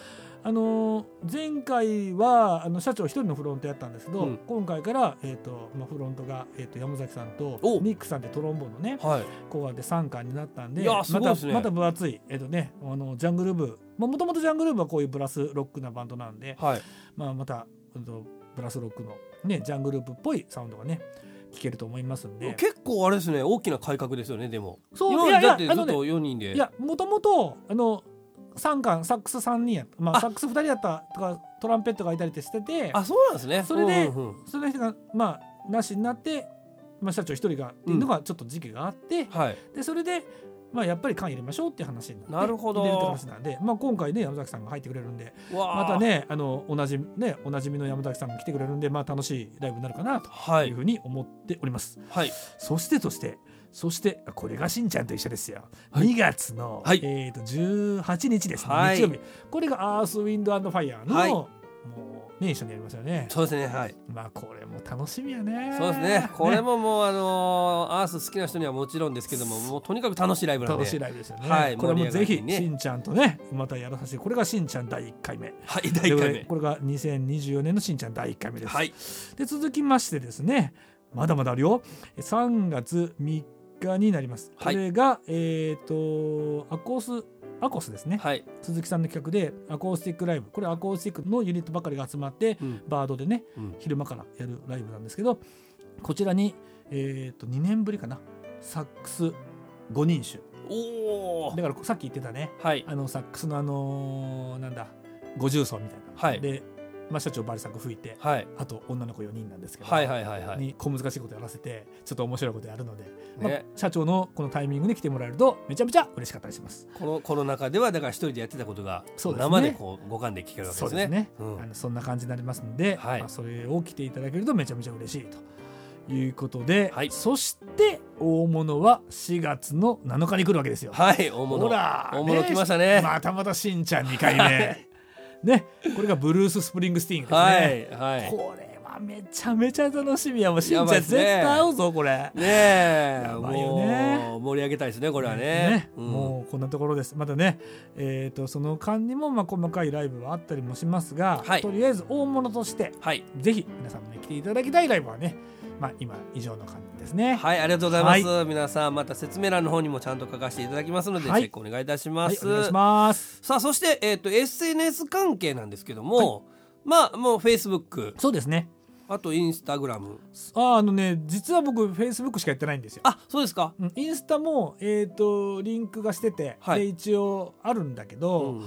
Speaker 4: あのー前回はあの社長一人のフロントやったんですけど、
Speaker 2: うん。
Speaker 4: 今回から、えーとまあ、フロントが、えー、と山崎さんと
Speaker 2: お。
Speaker 4: ニックさんでトロンボーンのね
Speaker 2: はい。
Speaker 4: コアで3巻になったんで
Speaker 2: ね。
Speaker 4: またまた分厚い、えーとね、あのジャングル部もともとジャングル部はこういうブラスロックなバンドなんで、
Speaker 2: はい。
Speaker 4: まあ、また、うんとブラスロックの、ね、ジャングル部っぽいサウンドがね聞けると思いますんで。
Speaker 2: 結構あれですね大きな改革ですよねでも。
Speaker 4: そう
Speaker 2: でだってずっと
Speaker 4: あのね
Speaker 2: 4人で。
Speaker 4: いやもともとあの3巻サックス3人やまあ、
Speaker 2: あ。
Speaker 4: サックス2人やったとかトランペットがいたりってしてて。
Speaker 2: あそうなんですね。
Speaker 4: それで
Speaker 2: うんうんうん。
Speaker 4: その人がまあなしになって、まあ、社長1人がっていうのがちょっと時期があって、
Speaker 2: はい。
Speaker 4: でそれで、まあ、やっぱり缶入れましょうっていう話になって
Speaker 2: なるほど。
Speaker 4: 入れるって話なんで、まあ、今回ね山崎さんが入ってくれるんでまたねあのおなじみねおなじみの山崎さんが来てくれるんで、まあ、楽しいライブになるかなと
Speaker 2: はい。いう
Speaker 4: ふうに思っております。
Speaker 2: はい。
Speaker 4: そしてそしてそしてこれがしんちゃんと一緒ですよ、
Speaker 2: はい。
Speaker 4: 2月の、
Speaker 2: はい。
Speaker 4: えー、と18日ですね、
Speaker 2: はい。
Speaker 4: 日曜日。これがアースウィンドファイヤーの、
Speaker 2: はい。
Speaker 4: もうね一緒にやりますよね。
Speaker 2: そうですねはい。
Speaker 4: まあこれも楽しみやね。
Speaker 2: そうですね。これももうあのーアース好きな人にはもちろんですけどももうとにかく楽しいライブなんで。
Speaker 4: 楽しいライブですよね、
Speaker 2: はい
Speaker 4: これもぜひ
Speaker 2: ね
Speaker 4: しんちゃんとねまたやらさせてこれがしんちゃん第1回目。
Speaker 2: はい第1回
Speaker 4: で
Speaker 2: 目
Speaker 4: これが2024年のしんちゃん第1回目です、
Speaker 2: はい。
Speaker 4: で続きましてですねまだまだあるよ。3月3日になります。こ
Speaker 2: はい。
Speaker 4: れが、えっ、とアコースアコースですね、
Speaker 2: はい。
Speaker 4: 鈴木さんの企画でアコースティックライブ。これアコースティックのユニットばかりが集まって
Speaker 2: うん。
Speaker 4: バードでね
Speaker 2: うん。
Speaker 4: 昼間からやるライブなんですけどこちらに、えー、と2年ぶりかな。サックス5人種
Speaker 2: おお
Speaker 4: だからさっき言ってたね。
Speaker 2: はい。
Speaker 4: あのサックスのあのーなんだ五重奏みたいな、
Speaker 2: はい。
Speaker 4: で、まあ、社長バリサク吹いて
Speaker 2: はい。
Speaker 4: あと女の子4人なんですけど、
Speaker 2: はいはいはいはい。
Speaker 4: に小難しいことやらせてちょっと面白いことやるので、まあ
Speaker 2: ね
Speaker 4: 社長のこのタイミングで来てもらえるとめちゃめちゃ嬉しかったりします。
Speaker 2: このコロナ禍ではだから一人でやってたことが生でこう五感で聞けるわけですね。
Speaker 4: そうですね、
Speaker 2: うん。
Speaker 4: あのそんな感じになりますので、
Speaker 2: はい。
Speaker 4: まあ、それを来ていただけるとめちゃめちゃ嬉しいということで、
Speaker 2: はい。
Speaker 4: そして大物は4月の7日に来るわけですよ。
Speaker 2: はい大物。
Speaker 4: ほら
Speaker 2: 大物来ましたね。
Speaker 4: またまたしんちゃん2回目。[LAUGHS] ね、これがブルース・スプリングスティーンですね。
Speaker 2: はいはい。
Speaker 4: これはめちゃめちゃ楽しみやもうしんちゃん
Speaker 2: ね。
Speaker 4: 絶対合うぞこれ。
Speaker 2: ねえ
Speaker 4: やばいよね。
Speaker 2: もう盛り上げたいですねこれはね。うん。
Speaker 4: もうこんなところです。またね、えー、とその間にもまあ細かいライブはあったりもしますが、
Speaker 2: はい。
Speaker 4: とりあえず大物として
Speaker 2: はい。
Speaker 4: ぜひ皆さんもね来ていただきたいライブはね、まあ、今以上の感じですね。
Speaker 2: はいありがとうございます、皆さんまた説明欄の方にもちゃんと書かせていただきますので、
Speaker 4: はい
Speaker 2: チェックお願いいたしま
Speaker 4: はい、
Speaker 2: す、
Speaker 4: お願いします。
Speaker 2: さあそして、えー、と SNS 関係なんですけども、まあもう Facebook
Speaker 4: そうですね。
Speaker 2: あとインスタグラム。
Speaker 4: ああのね実は僕フェイスブックしかやってないんですよ。
Speaker 2: あそうですか、
Speaker 4: うんインスタも、えー、とリンクがしてて、
Speaker 2: はい。
Speaker 4: で一応あるんだけ
Speaker 2: うん
Speaker 4: ど、
Speaker 2: うん。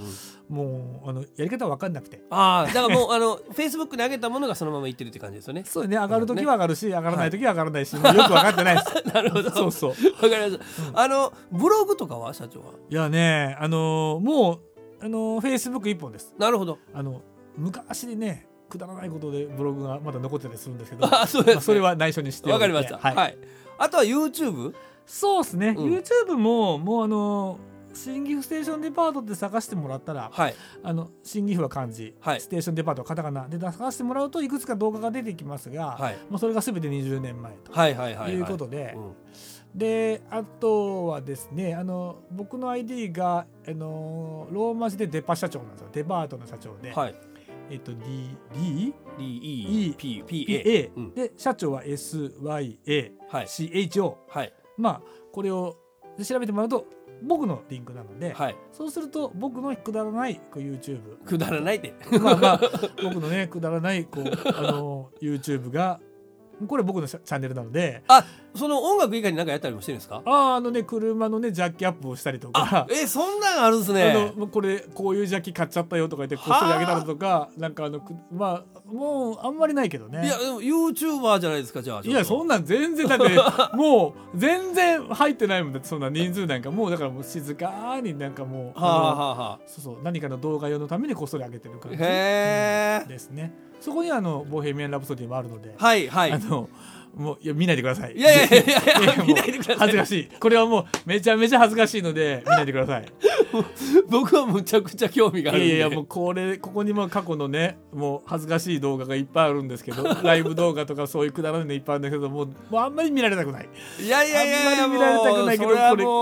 Speaker 4: もうあのやり方わかんなくて。
Speaker 2: ああだからもうあのフェイスブックに上げたものがそのままいってるって感じですよね。
Speaker 4: そうね上がる時は上がるし、上がらない時は上がらないし、もうよく分かってないです。[LAUGHS]
Speaker 2: なるほど。
Speaker 4: そうそう。
Speaker 2: わかりました、あのブログとかは社長は？い
Speaker 4: やねあのーもうあのフェイスブック一本です。
Speaker 2: なるほど。
Speaker 4: あの昔にねくだらないことでブログがまだ残ってたりするんですけど [LAUGHS]
Speaker 2: あそうです、ね。
Speaker 4: まあそれは内緒にして
Speaker 2: わかりました。
Speaker 4: はい、
Speaker 2: はい、あとは YouTube
Speaker 4: そうですね、
Speaker 2: うん。
Speaker 4: YouTube ももうあの新岐阜ステーションデパートって探してもらったら、
Speaker 2: はい。
Speaker 4: あの新岐阜は漢字、
Speaker 2: はい。
Speaker 4: ステーションデパートはカタカナ。で探してもらうといくつか動画が出てきますが、
Speaker 2: はい。
Speaker 4: もうそれが全て20年前と。
Speaker 2: はいはいはいはい。
Speaker 4: いうことで、
Speaker 2: うん。
Speaker 4: であとはですねあの僕の ID があのローマ字でデパ社長なんですよ。デパートの社長で、
Speaker 2: はい
Speaker 4: えっと D D
Speaker 2: DEPPA
Speaker 4: A、
Speaker 2: うん。
Speaker 4: で社長は SYA
Speaker 2: はい。
Speaker 4: CHO
Speaker 2: はい。
Speaker 4: まあこれをで調べてもらうと僕のリンクなので、
Speaker 2: はい。
Speaker 4: そうすると僕のくだらないこう YouTube
Speaker 2: くだらないで
Speaker 4: まあまあ [LAUGHS] 僕のねくだらないこうあの YouTube がこれ僕のチャンネルなので。
Speaker 2: あその音楽以外に何かやったりもしてるんですか？
Speaker 4: あああのね車のねジャッキアップをしたりとか。
Speaker 2: えそんなんあるんです
Speaker 4: あ
Speaker 2: ね
Speaker 4: のこれこういうジャッキ買っちゃったよとか言ってこっそりあげたのとかなんかあのくまあもうあんまりないけどね。
Speaker 2: いやでも YouTuber じゃないですかじゃあ
Speaker 4: いやそん
Speaker 2: な
Speaker 4: なん全然だって [LAUGHS] もう全然入ってないもんだってそんな人数なんか。もうだからもう静かになんかもう、
Speaker 2: はあは
Speaker 4: あの
Speaker 2: あは
Speaker 4: そうそう何かの動画用のためにこっそり上げてる感
Speaker 2: あ
Speaker 4: じ
Speaker 2: へえ
Speaker 4: ですねそこにあのボヘミアン・ラプソディもあるので、
Speaker 2: はいはい。
Speaker 4: あのもういや見ないでください。
Speaker 2: いやいやいやい
Speaker 4: いや [LAUGHS]
Speaker 2: 見ないでください。
Speaker 4: 恥ずかしい。これはもうめちゃめちゃ恥ずかしいので見ないでください。[LAUGHS]
Speaker 2: 僕はむちゃくちゃ興味があ
Speaker 4: い
Speaker 2: るんで。
Speaker 4: やいやもうこれここにも過去のねもう恥ずかしい動画がいっぱいあるんですけど [LAUGHS] ライブ動画とかそういうくだらないのいっぱいあるんだけどもうもうあんまり見られたくない。
Speaker 2: いやいやいやいや
Speaker 4: あんまり見られたくないけど
Speaker 2: も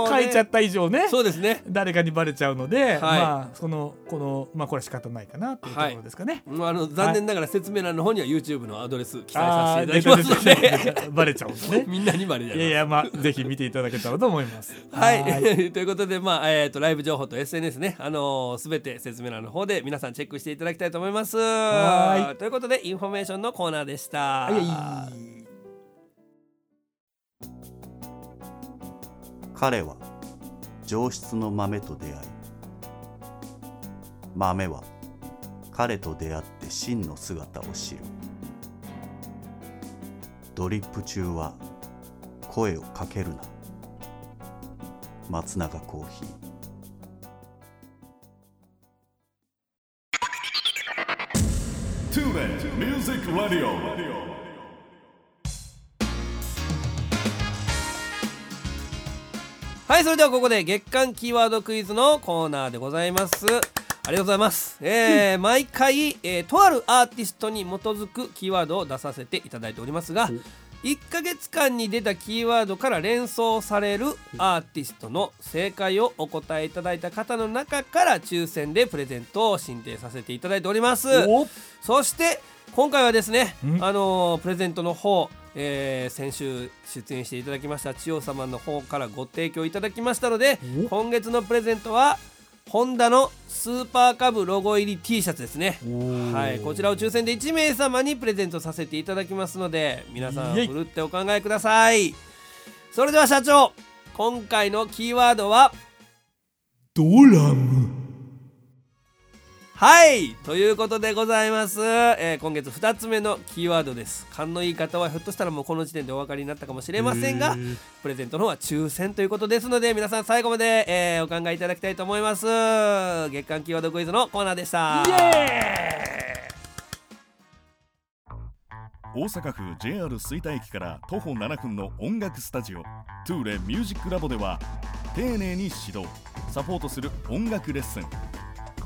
Speaker 2: うそ
Speaker 4: こ
Speaker 2: れ
Speaker 4: 書いちゃった以上ね
Speaker 2: そうですね。
Speaker 4: 誰かにバレちゃうので、
Speaker 2: はい。
Speaker 4: まあそのこのまあこれは仕方ないかなっていうところですかね。
Speaker 2: もうあの残念ながら説明欄の方には YouTube のアドレス記載
Speaker 4: ああ
Speaker 2: させていただきますので。
Speaker 4: ー [LAUGHS] バレちゃうんですね。
Speaker 2: みんなにバレちゃいます
Speaker 4: いやいやまあぜひ見ていただけたらと思います。
Speaker 2: はい
Speaker 4: ー [LAUGHS]
Speaker 2: ということで、まあえー、とライブ情報と SNS ね、あのすべて説明欄の方で皆さんチェックしていただきたいと思います。
Speaker 4: はい
Speaker 2: ということでインフォメーションのコーナーでした。
Speaker 4: はいはい
Speaker 3: 彼は上質の豆と出会い豆は彼と出会って真の姿を知るドリップ中は声をかけるな松永コーヒー
Speaker 2: はい、それではここで月間キーワードクイズのコーナーでございます。ありがとうございます。えー毎回、えーとあるアーティストに基づくキーワードを出させていただいておりますが、1ヶ月間に出たキーワードから連想されるアーティストの正解をお答えいただいた方の中から抽選でプレゼントを申請させていただいております。
Speaker 4: お
Speaker 2: そして今回はですね、
Speaker 4: うん。
Speaker 2: あのープレゼントの方、えー先週出演していただきました千代様の方からご提供いただきましたので
Speaker 4: お
Speaker 2: 今月のプレゼントはホンダのスーパーカブロゴ入り T シャツですね。はい、こちらを抽選で1名様にプレゼントさせていただきますので皆さんふるってお考えください。それでは社長今回のキーワードは？
Speaker 4: ドラム
Speaker 2: はい。ということでございます、えー今月2つ目のキーワードです。勘のいい方はひょっとしたらもうこの時点でお分かりになったかもしれませんがプレゼントの方は抽選ということですので皆さん最後まで、えーお考えいただきたいと思います。月間キーワードクイズのコーナーでした。
Speaker 1: 大阪府 JR 吹田駅から徒歩7分の音楽スタジオ。トゥーレミュージックラボでは丁寧に指導サポートする音楽レッスン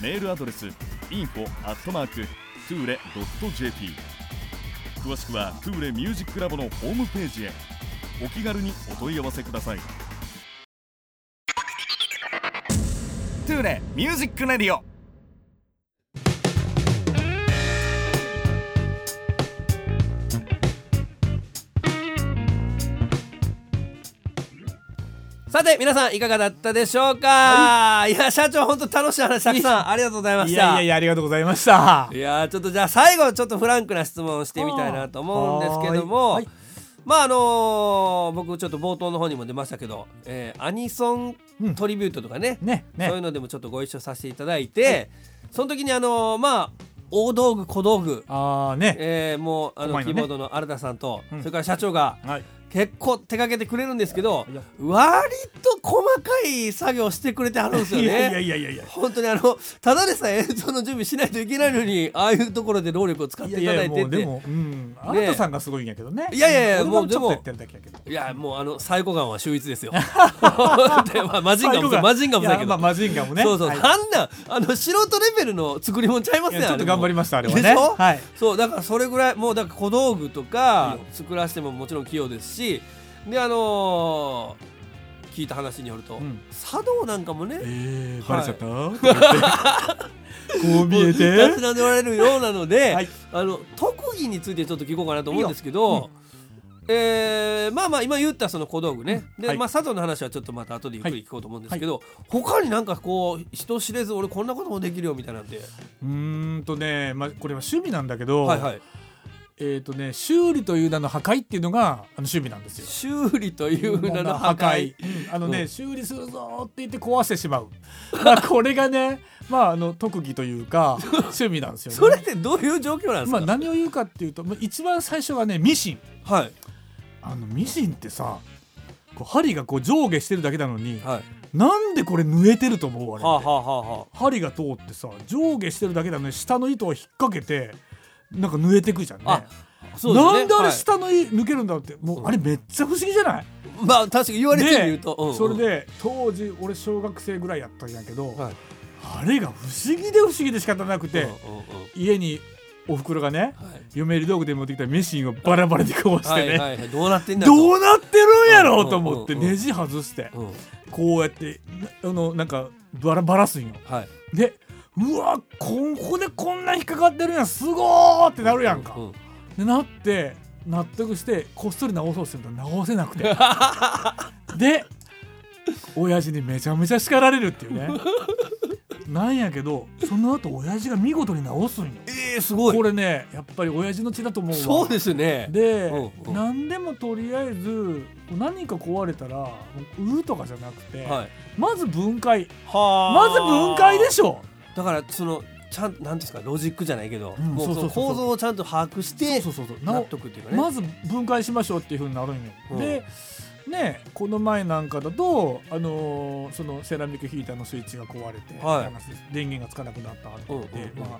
Speaker 1: メールアドレス info アットマークトゥーレ .jp 詳しくはトゥーレミュージックラボのホームページへ。お気軽にお問い合わせください。トゥーレミュージックレディオ
Speaker 2: さて皆さんいかがだったでしょうか、い、や社長本当楽しい話たくさんありがとうございま
Speaker 4: い
Speaker 2: した。
Speaker 4: やいやいやありがとうございました。
Speaker 2: いやーちょっとじゃあ最後ちょっとフランクな質問をしてみたいなと思うんですけども、
Speaker 4: はい。はい
Speaker 2: まああのー僕ちょっと冒頭の方にも出ましたけど、えーアニソン
Speaker 4: うん
Speaker 2: トリビュートとかね、
Speaker 4: ねね。
Speaker 2: そういうのでもちょっとご一緒させていただいて、その時にあのーまあ大道具小道具、
Speaker 4: ああね。
Speaker 2: えーもうあの
Speaker 4: ね。
Speaker 2: キーボードの新田さんと、
Speaker 4: うん。
Speaker 2: それから社長が
Speaker 4: はい
Speaker 2: 結構手掛けてくれるんですけど割と細かい作業してくれてはるんですよね。
Speaker 4: いやいやいやいや。
Speaker 2: 本当にあのただでさえ演奏の準備しないといけないのにああいうところで労力を使っていただいて
Speaker 4: でもうん。あなたさんがすごいんやけどね。
Speaker 2: いやいやいや
Speaker 4: 俺
Speaker 2: もうでも
Speaker 4: ちょっとやってるだけやけど。
Speaker 2: いやもうあの最高感は秀逸ですよ。[LAUGHS] マジンガムもマジンガムだけど、
Speaker 4: いやまあマジンガムね。
Speaker 2: そうそう、
Speaker 4: はい。
Speaker 2: あんなあの素人レベルの作り物ちゃいますね
Speaker 4: ちょっと頑張りましたあれはね。
Speaker 2: でしょ？
Speaker 4: はい。
Speaker 2: そうだからそれぐらいもうだから小道具とか作らせてももちろん器用ですしであのー聞いた話によると、
Speaker 4: うん。
Speaker 2: 茶道なんかもね
Speaker 4: えー、
Speaker 2: はい
Speaker 4: バレちゃった、とか言って。[LAUGHS] こう見えて？
Speaker 2: たしなんでおられるようなので、
Speaker 4: はい。
Speaker 2: あの特技についてちょっと聞こうかなと思うんですけど、えーまあまあ今言ったその小道具ね、で、
Speaker 4: はい。
Speaker 2: まあ佐藤の話はちょっとまた後でゆっくり聞こうと思うんですけど、他になんかこう人知れず俺こんなこともできるよみたいなんて、
Speaker 4: うーんとね、まあ、これは趣味なんだけど、
Speaker 2: はいはい
Speaker 4: えっ、とね修理という名の破壊っていうのがあの趣味なんですよ。
Speaker 2: 修理という名の破壊。
Speaker 4: うんあのね、
Speaker 2: うん。
Speaker 4: 修理するぞって言って壊してしまう、まあ、[LAUGHS] これがねまああの特技というか [LAUGHS] 趣味なんですよね。
Speaker 2: それってどういう状況なんです
Speaker 4: まあ、
Speaker 2: か、
Speaker 4: 何を言うかっていうとまあ一番最初はねミシン。
Speaker 2: はい。
Speaker 4: あのミシンってさこう針がこう上下してるだけなのに
Speaker 2: はい。
Speaker 4: なんでこれ縫えてると思うあれ
Speaker 2: はあはあはあは
Speaker 4: 針が通ってさ上下してるだけなのに下の糸を引っ掛けてなんか縫えてくじゃんね。
Speaker 2: あそうですね。
Speaker 4: なんであれ
Speaker 2: はい
Speaker 4: 下のい抜けるんだって。もうあれめっちゃ不思議じゃない、
Speaker 2: まあ確かに言われてみると、うんうん。
Speaker 4: それで当時俺小学生ぐらいやったんやけど、
Speaker 2: はい。
Speaker 4: あれが不思議で不思議で仕方なくて、
Speaker 2: うんうんうん。
Speaker 4: 家におふくろがね
Speaker 2: はい。
Speaker 4: 嫁入り道具で持ってきたミシンをバラバラで壊してね、
Speaker 2: はいはいはい。どうなってん
Speaker 4: どうなってるんやろうと思って
Speaker 2: うんうんうん
Speaker 4: ネジ外して
Speaker 2: うん。
Speaker 4: こうやってなあのなんかバラバラすんよ。
Speaker 2: はい。
Speaker 4: でうわここでこんな引っかかってるやんすごーってなるやんか。
Speaker 2: うう
Speaker 4: でなって納得してこっそり直そうとすると直せなくて。[LAUGHS] で親父にめちゃめちゃ叱られるっていうね。なんやけどその後親父が見事に直すんよ。
Speaker 2: えー、すごい。
Speaker 4: これねやっぱり親父の血だと思うわ。
Speaker 2: そうですね。
Speaker 4: で、
Speaker 2: うんうん。
Speaker 4: 何でもとりあえず何か壊れたら売るとかじゃなくて、
Speaker 2: はい。
Speaker 4: まず分解。
Speaker 2: は
Speaker 4: まず分解でしょ
Speaker 2: だからそのちゃんなんですかロジックじゃないけど、
Speaker 4: うん
Speaker 2: もうそ
Speaker 4: う
Speaker 2: 構造をちゃんと把握して納
Speaker 4: お
Speaker 2: 得っていうかね、
Speaker 4: まず分解しましょうっていうふうになるんよ、
Speaker 2: うん。
Speaker 4: でねこの前なんかだと、あのーそのセラミックヒーターのスイッチが壊れて、
Speaker 2: はい。
Speaker 4: 電源がつかなくなったって言って、
Speaker 2: うんうんうん
Speaker 4: まあ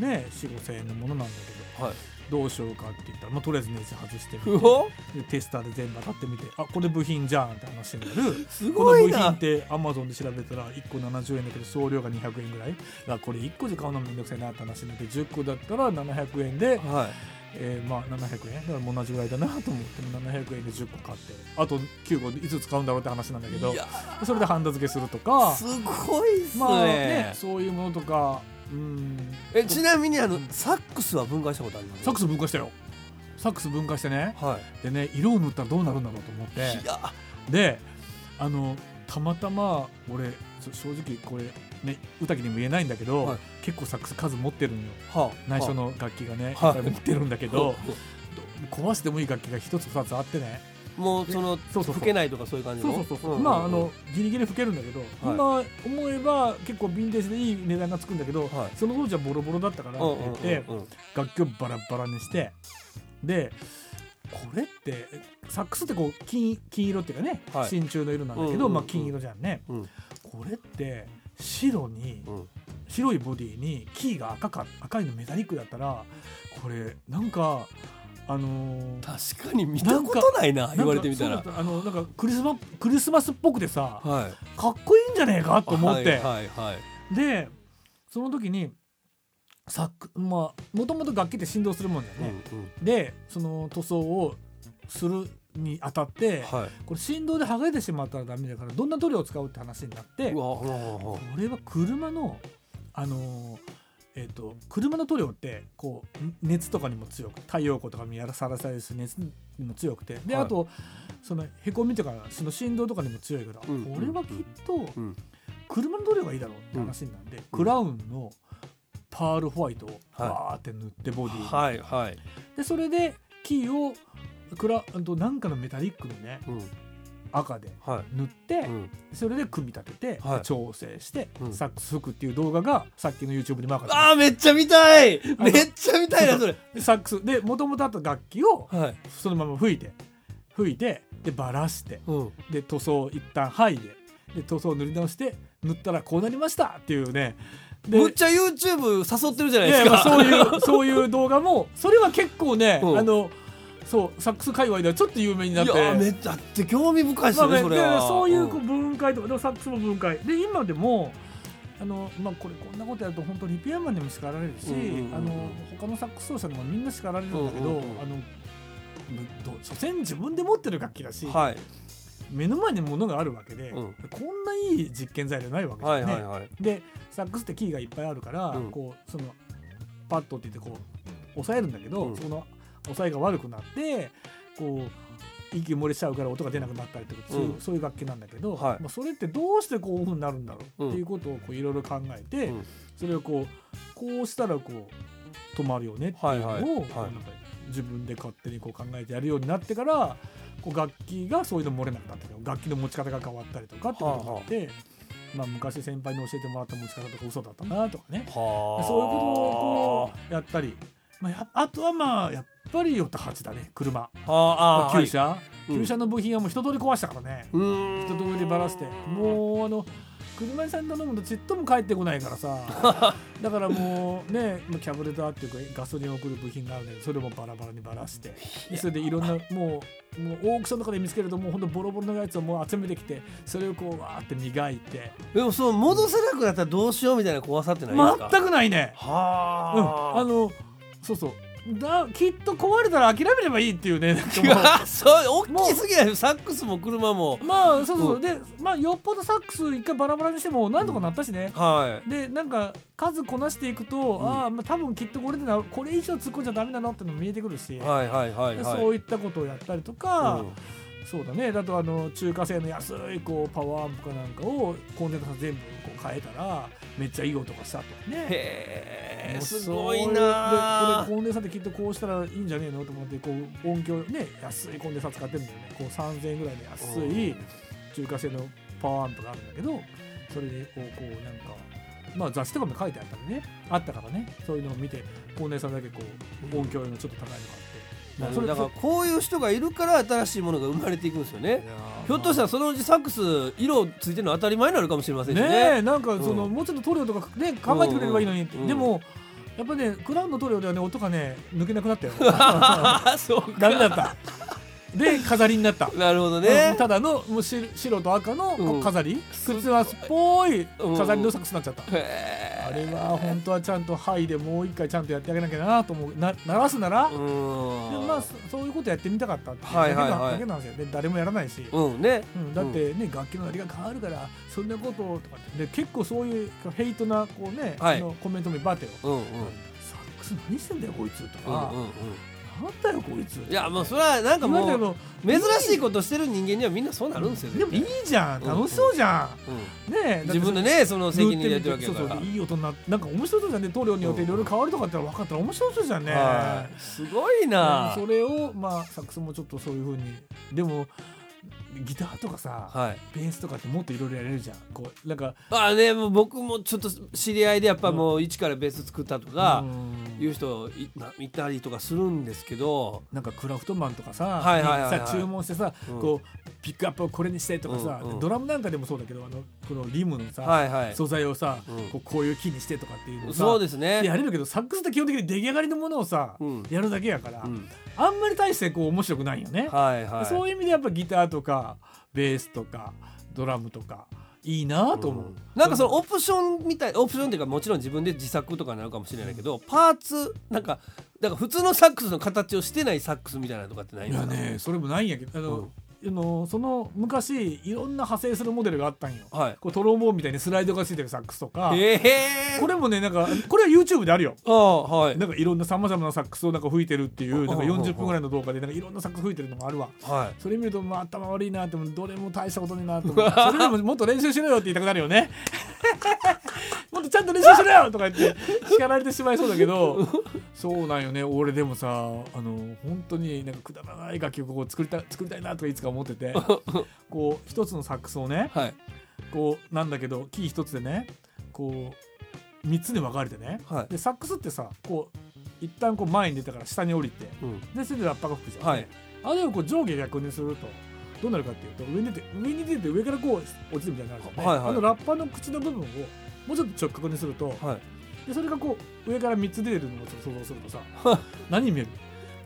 Speaker 4: ね4 5千円のものなんだけど。
Speaker 2: はい
Speaker 4: どうしようかって言ったら、まあ、とりあえずネジ外してみてでテスターで全部当たってみてあこれ部品じゃんって話になる
Speaker 2: す
Speaker 4: この部品ってアマゾンで調べたら1個70円だけど送料が200円ぐらい。あこれ1個で買うのめんどくさいなって話になって10個だったら700円で、
Speaker 2: は
Speaker 4: えーまあ700円？だから同じぐらいだなと思って700円で10個買ってあと9個いつ使うんだろうって話なんだけどそれでハンダ付けするとか
Speaker 2: すごいっすね,、
Speaker 4: まあねそういうものとかうん
Speaker 2: えちなみにあのサックスは分解したことあります？
Speaker 4: サックス分解したよ。サックス分解してね。
Speaker 2: はい。
Speaker 4: でね色を塗ったらどうなるんだろうと思って。
Speaker 2: いや。
Speaker 4: であのたまたま俺そ正直これね歌木にも言えないんだけど、
Speaker 2: はい。
Speaker 4: 結構サックス数持ってるんよ。
Speaker 2: はあ。
Speaker 4: 内緒の楽器がね、
Speaker 2: はい。
Speaker 4: 持ってるんだけど、
Speaker 2: は [LAUGHS]
Speaker 4: 壊してもいい楽器が一つ二つあってね
Speaker 2: もうその
Speaker 4: そうそうそう。
Speaker 2: 吹けないとかそういう感じの？
Speaker 4: そうそうそうまああのギリギリ吹けるんだけど、今思えば結構ヴィンテージでいい値段がつくんだけど、
Speaker 2: はい。
Speaker 4: その当時はボロボロだったからって言って、楽器をバラバラにしてでこれってサックスってこう金金色っていうかね、
Speaker 2: はい。
Speaker 4: 真鍮の色なんだけど、まあ、金色じゃんね、
Speaker 2: うん。
Speaker 4: これって白に、
Speaker 2: うん。
Speaker 4: 白いボディにキーが赤か赤いのメタリックだったらこれなんかあのー
Speaker 2: 確かに見たことないな言われてみたら。
Speaker 4: あのなんかクリスマクリスマスっぽくてさ
Speaker 2: はい。
Speaker 4: かっこいいんじゃねえかと思って、
Speaker 2: はいはいはい
Speaker 4: でその時にサックまあもともと楽器って振動するもんだよ
Speaker 2: うん
Speaker 4: ね、
Speaker 2: うん。
Speaker 4: でその塗装をするにあたって、
Speaker 2: はい。
Speaker 4: これ振動で剥がれてしまったらダメだからどんな塗料を使うって話になって
Speaker 2: う
Speaker 4: これは車のあのーえっと車の塗料ってこう熱とかにも強く太陽光とかにやらさらされるし熱にも強くてで、
Speaker 2: はい。
Speaker 4: あとそのへこみとかその振動とかにも強いから、
Speaker 2: うん
Speaker 4: これはきっと
Speaker 2: ううん
Speaker 4: 車の塗料がいいだろうって話になって、クラウンのパールホワイトを
Speaker 2: はい。
Speaker 4: バーって塗ってボディに、
Speaker 2: はいはい。
Speaker 4: でそれでキーをクラなんかのメタリックのね
Speaker 2: うん
Speaker 4: 赤で
Speaker 2: はい。
Speaker 4: 塗って、
Speaker 2: うん。
Speaker 4: それで組み立てて、
Speaker 2: はい。
Speaker 4: 調整して、
Speaker 2: うん。
Speaker 4: サックス吹くっていう動画がさっきの YouTube にマーカー
Speaker 2: あーめっちゃ見たい。
Speaker 4: の
Speaker 2: めっちゃ見たいなそれ。
Speaker 4: でサックスでもともとあった楽器を
Speaker 2: はい。
Speaker 4: そのまま吹いて吹いてでバラして
Speaker 2: うん。
Speaker 4: で塗装を一旦剥いでで塗装を塗り直して塗ったらこうなりましたっていうね。で
Speaker 2: むっちゃ YouTube 誘ってるじゃない
Speaker 4: い
Speaker 2: ですか。
Speaker 4: そういうそういう動画もそれは結構ね、
Speaker 2: うん。
Speaker 4: あのそうサックス界隈ではちょっと有名になって。
Speaker 2: いやめっちゃって興味深いです
Speaker 4: まあね
Speaker 2: それは。
Speaker 4: でそういうこう分解とかでもサックスも分解で今でもあのまあこれこんなことやると本当リピアマンにも叱られるし、あの他のサックス奏者にもみんな叱られるんだけど、
Speaker 2: うんうんうん。
Speaker 4: あのど所詮自分で持ってる楽器だし、
Speaker 2: はい。
Speaker 4: 目の前に物があるわけで、
Speaker 2: うん。
Speaker 4: こんないい実験材料ないわけですね。
Speaker 2: い。はいはい
Speaker 4: でサックスってキーがいっぱいあるから、
Speaker 2: うん。
Speaker 4: こうそのパッドって言ってこう押さえるんだけど、
Speaker 2: うん。
Speaker 4: その押さえが悪くなってこう息漏れしちゃうから音が出なくなったりとか、そういう
Speaker 2: うん。
Speaker 4: そういう楽器なんだけど、
Speaker 2: はい。
Speaker 4: まあ、それってどうしてこういうふうになるんだろう
Speaker 2: うん
Speaker 4: っていうことをこういろいろ考えて、
Speaker 2: うん。
Speaker 4: それをこうこうしたらこう止まるよねっていうのを、
Speaker 2: はいはい。
Speaker 4: 自分で勝手にこう考えてやるようになってからこう楽器がそういうの漏れなくなってくる楽器の持ち方が変わったりとかってことがあって。まあ、昔先輩に教えてもらった持ち方とか嘘だったなとかね。
Speaker 2: はあ。
Speaker 4: そういうことをこうやったり、まあ、やあとはまあやっぱりヨタ8だね車、
Speaker 2: はああー
Speaker 4: 旧車、
Speaker 2: うん。
Speaker 4: 旧車の部品はもう一通り壊したからね、
Speaker 2: うーん。
Speaker 4: 一通りばらして。もうあの車屋さんに頼むとちっとも帰ってこないからさ。[LAUGHS] だからもうねキャブレターっていうかガソリンを送る部品があるんでそれもバラバラにばらして。でそれでいろんなもうもうオークションとかで見つけるともうほんとボロボロのやつをもう集めてきてそれをこうわーって磨いて。
Speaker 2: でもそう戻せなくなったらどうしようみたいな怖さってないですか？
Speaker 4: 全くないね。
Speaker 2: は
Speaker 4: うん、あのそうそう。だきっと壊れたら諦めればいいっていうねなんかもう。[LAUGHS]
Speaker 2: あそう大きすぎないサックスも車も。
Speaker 4: まあそうそう、
Speaker 2: う。ん。
Speaker 4: でまあよっぽどサックス一回バラバラにしてもなんとかなったしね、
Speaker 2: は
Speaker 4: でなんか数こなしていくと、
Speaker 2: ん。
Speaker 4: ああまあ多分きっとこれでなこれ以上突っ込んじゃダメだなってのも見えてくるし、
Speaker 2: いはいはいはいはい。
Speaker 4: そういったことをやったりとか、
Speaker 2: うん
Speaker 4: そうだね。だとあの中華製の安いこうパワーアンプかなんかをコンデンサー全部こう変えたらめっちゃいい音がしたとかね。
Speaker 2: へえすごい
Speaker 4: で
Speaker 2: な
Speaker 4: これコンデンサーってきっとこうしたらいいんじゃねえのと思ってこう音響ね安いコンデンサー使ってるんだよね。こう3000円ぐらいで安い中華製のパワーアンプがあるんだけどそれでこうこうなんかまあ雑誌とかも書いてあったりね。あったからね。そういうのを見てコンデンサーだけこう音響用のちょっと高いのがあって、まあそれ
Speaker 2: だからこういう人がいるから新しいものが生まれていくんですよね。ひょっとしたらそのうちサックス色ついてるの当たり前になるかもしれませんし
Speaker 4: ね。
Speaker 2: ね
Speaker 4: えなんかその、
Speaker 2: うん。
Speaker 4: もうちょっと塗料とかね考えてくれればいいのに。でもやっぱねクラウンの塗料ではね音がね抜けなくなったよ。
Speaker 2: あ [LAUGHS] そうか。
Speaker 4: ダメだったで飾りになった。
Speaker 2: なるほど
Speaker 4: うん。
Speaker 2: ね
Speaker 4: ただのもうし白と赤の
Speaker 2: うん。
Speaker 4: 飾り、クツワスっぽい飾りのサックスになっちゃった、
Speaker 2: へ
Speaker 4: あれは本当はちゃんとハイでもう一回ちゃんとやってあげなきゃなと思う。な鳴らすなら、でまあそそういうことやってみたかったっていうだけな,、
Speaker 2: はいはいはい。
Speaker 4: だけなんですよで誰もやらないし、
Speaker 2: うんね。
Speaker 4: うん、だってね、楽器の鳴りが変わるからそんなことをとかってで結構そういうヘイトなこうね、
Speaker 2: はい。
Speaker 4: あのコメントもいっぱいあったよ。
Speaker 2: うんうん。
Speaker 4: サックス何してんだよこいつと
Speaker 2: うん
Speaker 4: か、
Speaker 2: うんうん
Speaker 4: なんだよこいつ。
Speaker 2: いやもうそれはなんかもう珍しいことしてる人間にはみんなそうなるんですよ
Speaker 4: でもいいじゃん。
Speaker 2: うん。
Speaker 4: 楽しそうじゃん、
Speaker 2: うん。
Speaker 4: ね
Speaker 2: 自分でねその責任でやってるわけだから。
Speaker 4: いい音にななんか面白そうじゃんね塗料によっていろいろ変わるとかって分かったら面白そうじゃんね、
Speaker 2: はい。すごいな。
Speaker 4: それをまあサックスもちょっとそういうふうに。でもギターとかさ、
Speaker 2: はい。
Speaker 4: ベースとかってもっといろいろやれるじゃん。こうなんか
Speaker 2: あねもう僕もちょっと知り合いでやっぱもう一からベース作ったとか
Speaker 4: うん。
Speaker 2: いう人いないたりとかするんですけど。
Speaker 4: なんかクラフトマンとかさ,、
Speaker 2: はいはいはいはい。
Speaker 4: さ注文してさ、
Speaker 2: うん。
Speaker 4: こうピックアップをこれにしてとかさ、
Speaker 2: うんうん。
Speaker 4: ドラムなんかでもそうだけどあのこのリムのさ、
Speaker 2: はいはい。
Speaker 4: 素材をさ、
Speaker 2: うん。
Speaker 4: こうこういう木にしてとかっていうのさ
Speaker 2: そうですね。
Speaker 4: やれるけどサックスって基本的に出来上がりのものをさ、
Speaker 2: うん。
Speaker 4: やるだけやから、
Speaker 2: うん
Speaker 4: あんまり大してこう面白くないよね、
Speaker 2: はいはい。
Speaker 4: そういう意味でやっぱギターとかベースとかドラムとかいいなと思う、
Speaker 2: なんかそのオプションみたいオプションっていうかもちろん自分で自作とかなるかもしれないけどパーツなんかなんか普通のサックスの形をしてないサックスみたいなのとかってない
Speaker 4: いやねそれもないんやけどあの、あのその昔いろんな派生するモデルがあったんよ。
Speaker 2: はい。
Speaker 4: こうトロンボーンみたいにスライドがついてるサックスとか。
Speaker 2: へえ
Speaker 4: これもねなんかこれは YouTube であるよ。
Speaker 2: ああはい。
Speaker 4: なんかいろんなさまざまなサックスをなんか吹いてるっていうなんか
Speaker 2: うんうんうん
Speaker 4: 40分ぐらいの動画でなんかいろんなサックス吹いてるのがあるわ。
Speaker 2: はい。
Speaker 4: それ見るとまあ頭悪いなってどれも大したことになって。[LAUGHS] それでももっと練習しろよって言いたくなるよね。[LAUGHS] もっとちゃんと練習しろよとか言って叱られてしまいそうだけど。そうなんよね。俺でもさあの本当になんかくだらない楽曲を作りたい作りたいなとかいつか思ってて [LAUGHS] こう一つのサックスをね
Speaker 2: はい。
Speaker 4: こうなんだけどキー一つでねこう3つに分かれてね
Speaker 2: はい。
Speaker 4: でサックスってさこう一旦こう前に出たから下に降りて
Speaker 2: うん。
Speaker 4: でそれでラッパが吹くじゃん、
Speaker 2: はい。
Speaker 4: あれをこう上下逆にするとどうなるかっていうと上に出て上に出て上からこう落ちるみたいになるじゃんね、
Speaker 2: はいはい。
Speaker 4: あのラッパの口の部分をもうちょっと直角にすると
Speaker 2: はい。
Speaker 4: でそれがこう上から3つ出てるのを想像するとさ [LAUGHS] 何見える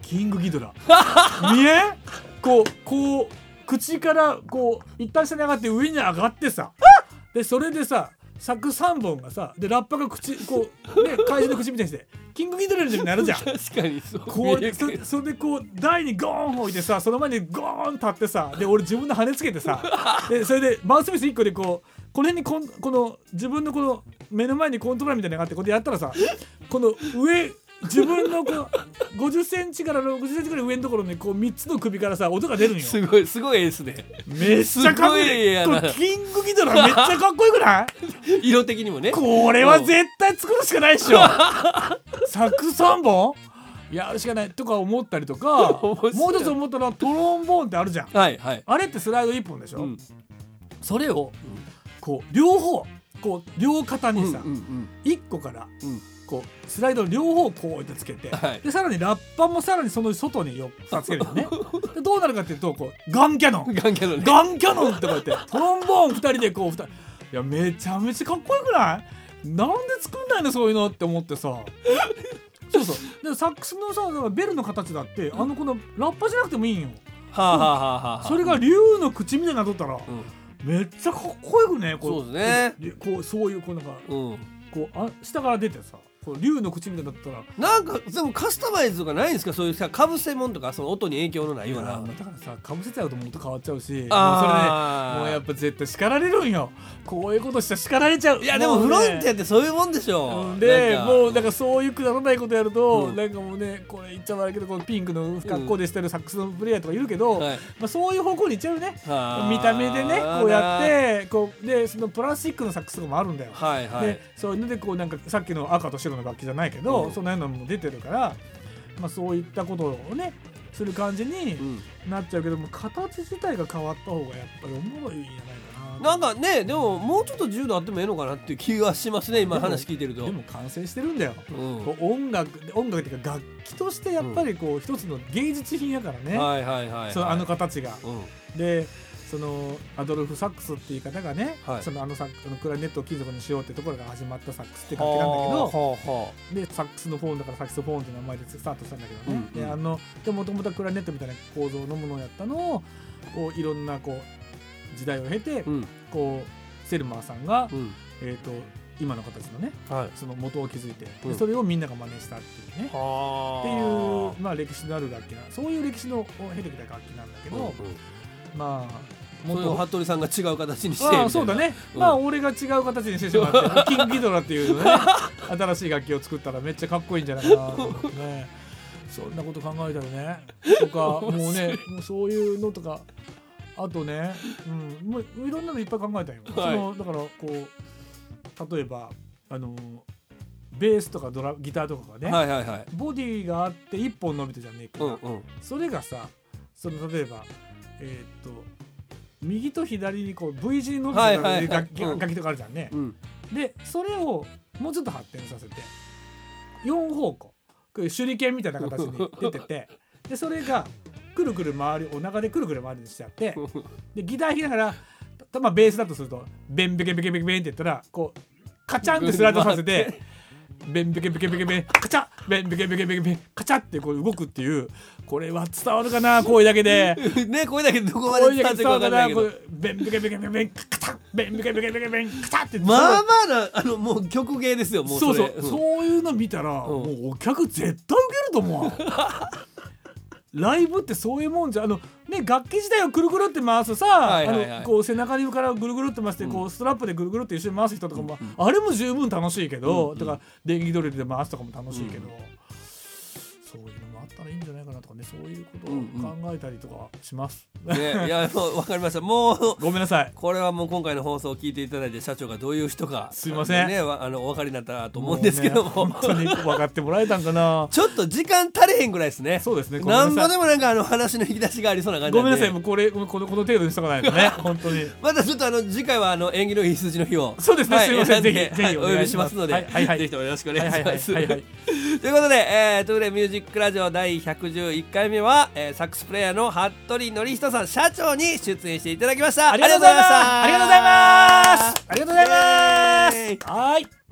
Speaker 4: キングギドラ。[LAUGHS] 見え？こうこう口からこう一旦下に上がって上に上がってさ。[LAUGHS] でそれでさ柵3本がさでラッパが口こうね怪獣の口みたいにしてキングギドラみたいになるじゃん。
Speaker 2: 確かにそう
Speaker 4: こうそそれでこう台にゴーン置いてさその前にゴーン立ってさで俺自分の羽つけてさでそれでマウスピース1個でこうこの辺にこんこの自分のこの目の前にコントローラーみたいなのがあってこれやったらさこの上自分のこの50センチから60センチぐらい上のところにこう3つの首からさ音が出るんよ。
Speaker 2: すごいすごいですね
Speaker 4: めっちゃかっこい
Speaker 2: い。
Speaker 4: いこれキングギドラめっちゃかっこよくない？
Speaker 2: 色的にもね。
Speaker 4: これは絶対作るしかないっしょ。柵3本？やるしかない。とか思ったりとかも
Speaker 2: う
Speaker 4: 一つ思ったのはトロンボーンってあるじゃん。
Speaker 2: はいはい。
Speaker 4: あれってスライド1本でしょ、
Speaker 2: うん。
Speaker 4: それを。こう両方。こう両肩にさ、
Speaker 2: うんうん
Speaker 4: 1個から
Speaker 2: うん
Speaker 4: こうスライドの両方こうやってつけて、
Speaker 2: はい。
Speaker 4: でさらにラッパもさらにその外に4つつけるよね。[LAUGHS] でどうなるかっていうとこうガンキャノン。
Speaker 2: ガンキャノンね。
Speaker 4: ガンキャノンってこうやってトロンボーン2人でこう2人いやめちゃめちゃかっこよくない？なんで作んないのそういうのって思ってさ。[LAUGHS] そうそう。でサックスのさだからベルの形だってあのこのラッパじゃなくてもいいんよ。
Speaker 2: はあはあはあはあ
Speaker 4: それが竜の口みたいになっとったら
Speaker 2: うん。
Speaker 4: めっちゃかっこよくねこ
Speaker 2: そうですね。
Speaker 4: こうそういうこうなんか
Speaker 2: うん。
Speaker 4: こうあ下から出てさこう竜の口みたいになったら。
Speaker 2: なんかでもカスタマイズとかないんですか？そういうさかぶせもんとかその音に影響のないような。
Speaker 4: だからさかぶせちゃうともう音変わっちゃうしもうそれで
Speaker 2: あー
Speaker 4: もうやっぱ絶対叱られるんよ。こういうことしたら叱られちゃう。
Speaker 2: いやでも
Speaker 4: うね。
Speaker 2: フロンティアってそういうもんでしょ。
Speaker 4: うんでもうなんかそういうくだらないことやると、
Speaker 2: うん。
Speaker 4: なんかもうねこれ言っちゃ悪いけどこのピンクの格好でしてるサックスのプレイヤーとかいるけど、
Speaker 2: はい。
Speaker 4: まあ、そういう方向に行っちゃうよね。
Speaker 2: はあ
Speaker 4: 見た目でねこうやってこうでそのプラスチックのサックスとかもあるんだよ、
Speaker 2: はいはい。
Speaker 4: でそういうのでこうなんかさっきの赤と白の楽器じゃないけど、
Speaker 2: うん。
Speaker 4: その辺のも出てるから、まあ、そういったことをねする感じに
Speaker 2: うん。
Speaker 4: なっちゃうけども形自体が変わった方がやっぱりおもろいんじゃないかな。
Speaker 2: なんかねでももうちょっと自由度あってもええのかなっていう気がしますね今話聞いてると。
Speaker 4: でも完成してるんだよ。
Speaker 2: うん。
Speaker 4: 音楽音楽っていうか楽器としてやっぱりこう一つの芸術品やからね、
Speaker 2: はいはいはいはい。
Speaker 4: そのあの形が。
Speaker 2: うん。
Speaker 4: でそのアドルフ・サックスっていう方がね、
Speaker 2: はい。
Speaker 4: そのあのサックあのクラリネットを金属にしようってところから始まったサックスって楽器なんだけどでサックスのフォーンだからサックスフォーンって名前でスタートしたんだけどね、
Speaker 2: うんうん。
Speaker 4: であのでもともとはクラリネットみたいな構造のものをやったのをこういろんなこう時代を経て、
Speaker 2: あうん。
Speaker 4: こうセルマーさんが、
Speaker 2: うん。
Speaker 4: えー、と今の形のね
Speaker 2: はい。
Speaker 4: その元を築いて、
Speaker 2: うん。
Speaker 4: でそれをみんなが真似したっていうね。
Speaker 2: は
Speaker 4: っていう、まあ、歴史のある楽器なそういう歴史のを経てきた楽器なんだけど、
Speaker 2: うんうん。
Speaker 4: まあ
Speaker 2: それを
Speaker 4: 元
Speaker 2: 服部さんが違う形にして
Speaker 4: ああそうだね、
Speaker 2: うん
Speaker 4: まあ俺が違う形にしてしまってキングギドラっていうね新しい楽器を作ったらめっちゃかっこいいんじゃないかなと思ってね。[LAUGHS] そんなこと考えたらね。とかもうねもうそういうのとかあとね、うん、もういろんなのいっぱい考えたよ、
Speaker 2: はい。
Speaker 4: そのだからこう例えばあのベースとかドラギターとかがね、
Speaker 2: はいはいはい。
Speaker 4: ボディがあって一本伸びてるじゃねえか、
Speaker 2: うんうん。
Speaker 4: それがさその例えばえーっと右と左にこう V 字に伸びてる
Speaker 2: はいはい。はい
Speaker 4: 楽器
Speaker 2: うん。
Speaker 4: 楽器とかあるじゃんね。
Speaker 2: うん。
Speaker 4: でそれをもうちょっと発展させて4方向。こういう手裏剣みたいな形に [LAUGHS] 出ててでそれがくるくる回りお腹でくるくる回りにしちゃってでギター弾きながらたまあベースだとするとベンベケベケベケベンって言ったらこうカチャンってスライドさせてベンベケベケベケベンカチャベンベケベケベケベンカチャってこう動くっていうこれは伝わるかな声だけで。[LAUGHS]
Speaker 2: ねこれだけどこまで
Speaker 4: 声
Speaker 2: 伝わるか
Speaker 4: か
Speaker 2: なけど。
Speaker 4: ベンベケベケベケベンカチャベンベケベケベケベンカチャって。
Speaker 2: まあまあなあのもう曲芸ですよもう
Speaker 4: そ
Speaker 2: そうれ
Speaker 4: そう、そういうの見たら、もうお客絶対受けると思う。わ [LAUGHS] ライブってそういうもんじゃあのね楽器自体をぐるぐるって回すさ、
Speaker 2: はいはいはい。
Speaker 4: あのこう背中からぐるぐるって回して、こうストラップでぐるぐるって一緒に回す人とかも、あれも十分楽しいけど、とか電気ドリルで回すとかも楽しいけど、そういうのもあったらいいんじゃないかなとかねそういうことを考えたりとかします、
Speaker 2: ねいやもう分かりました。もう [LAUGHS]
Speaker 4: ごめんなさい。
Speaker 2: これはもう今回の放送を聞いていただいて社長がどういう人か
Speaker 4: すいません。
Speaker 2: ねわあのお分かりになったらと思うんですけども。
Speaker 4: うね本当に分かってもらえたんかな。[LAUGHS]
Speaker 2: ちょっと時間足れへんぐらいですね。
Speaker 4: そうですねな
Speaker 2: んぼでもなんかあの話の引き出しがありそうな感じ
Speaker 4: ごめんなさいもうこれこのこの程度にしとかないとね [LAUGHS] 本当に。
Speaker 2: またちょっとあの次回はあの縁起のいい数字の日を。
Speaker 4: そうですね
Speaker 2: はい
Speaker 4: すいません。ぜひぜひ
Speaker 2: はいお呼び
Speaker 4: します
Speaker 2: ので、
Speaker 4: はいはいはい。
Speaker 2: ぜひともよろしくお願
Speaker 4: はい
Speaker 2: します。
Speaker 4: はいはいはい。
Speaker 2: ということで、えー、トゥーレミュージックラジオ第第111回目は、えー、サックスプレイヤーの服部典人さん社長に出演していただきました。
Speaker 4: ありがとうございましたありがとうございます。ありがとうございます。はい。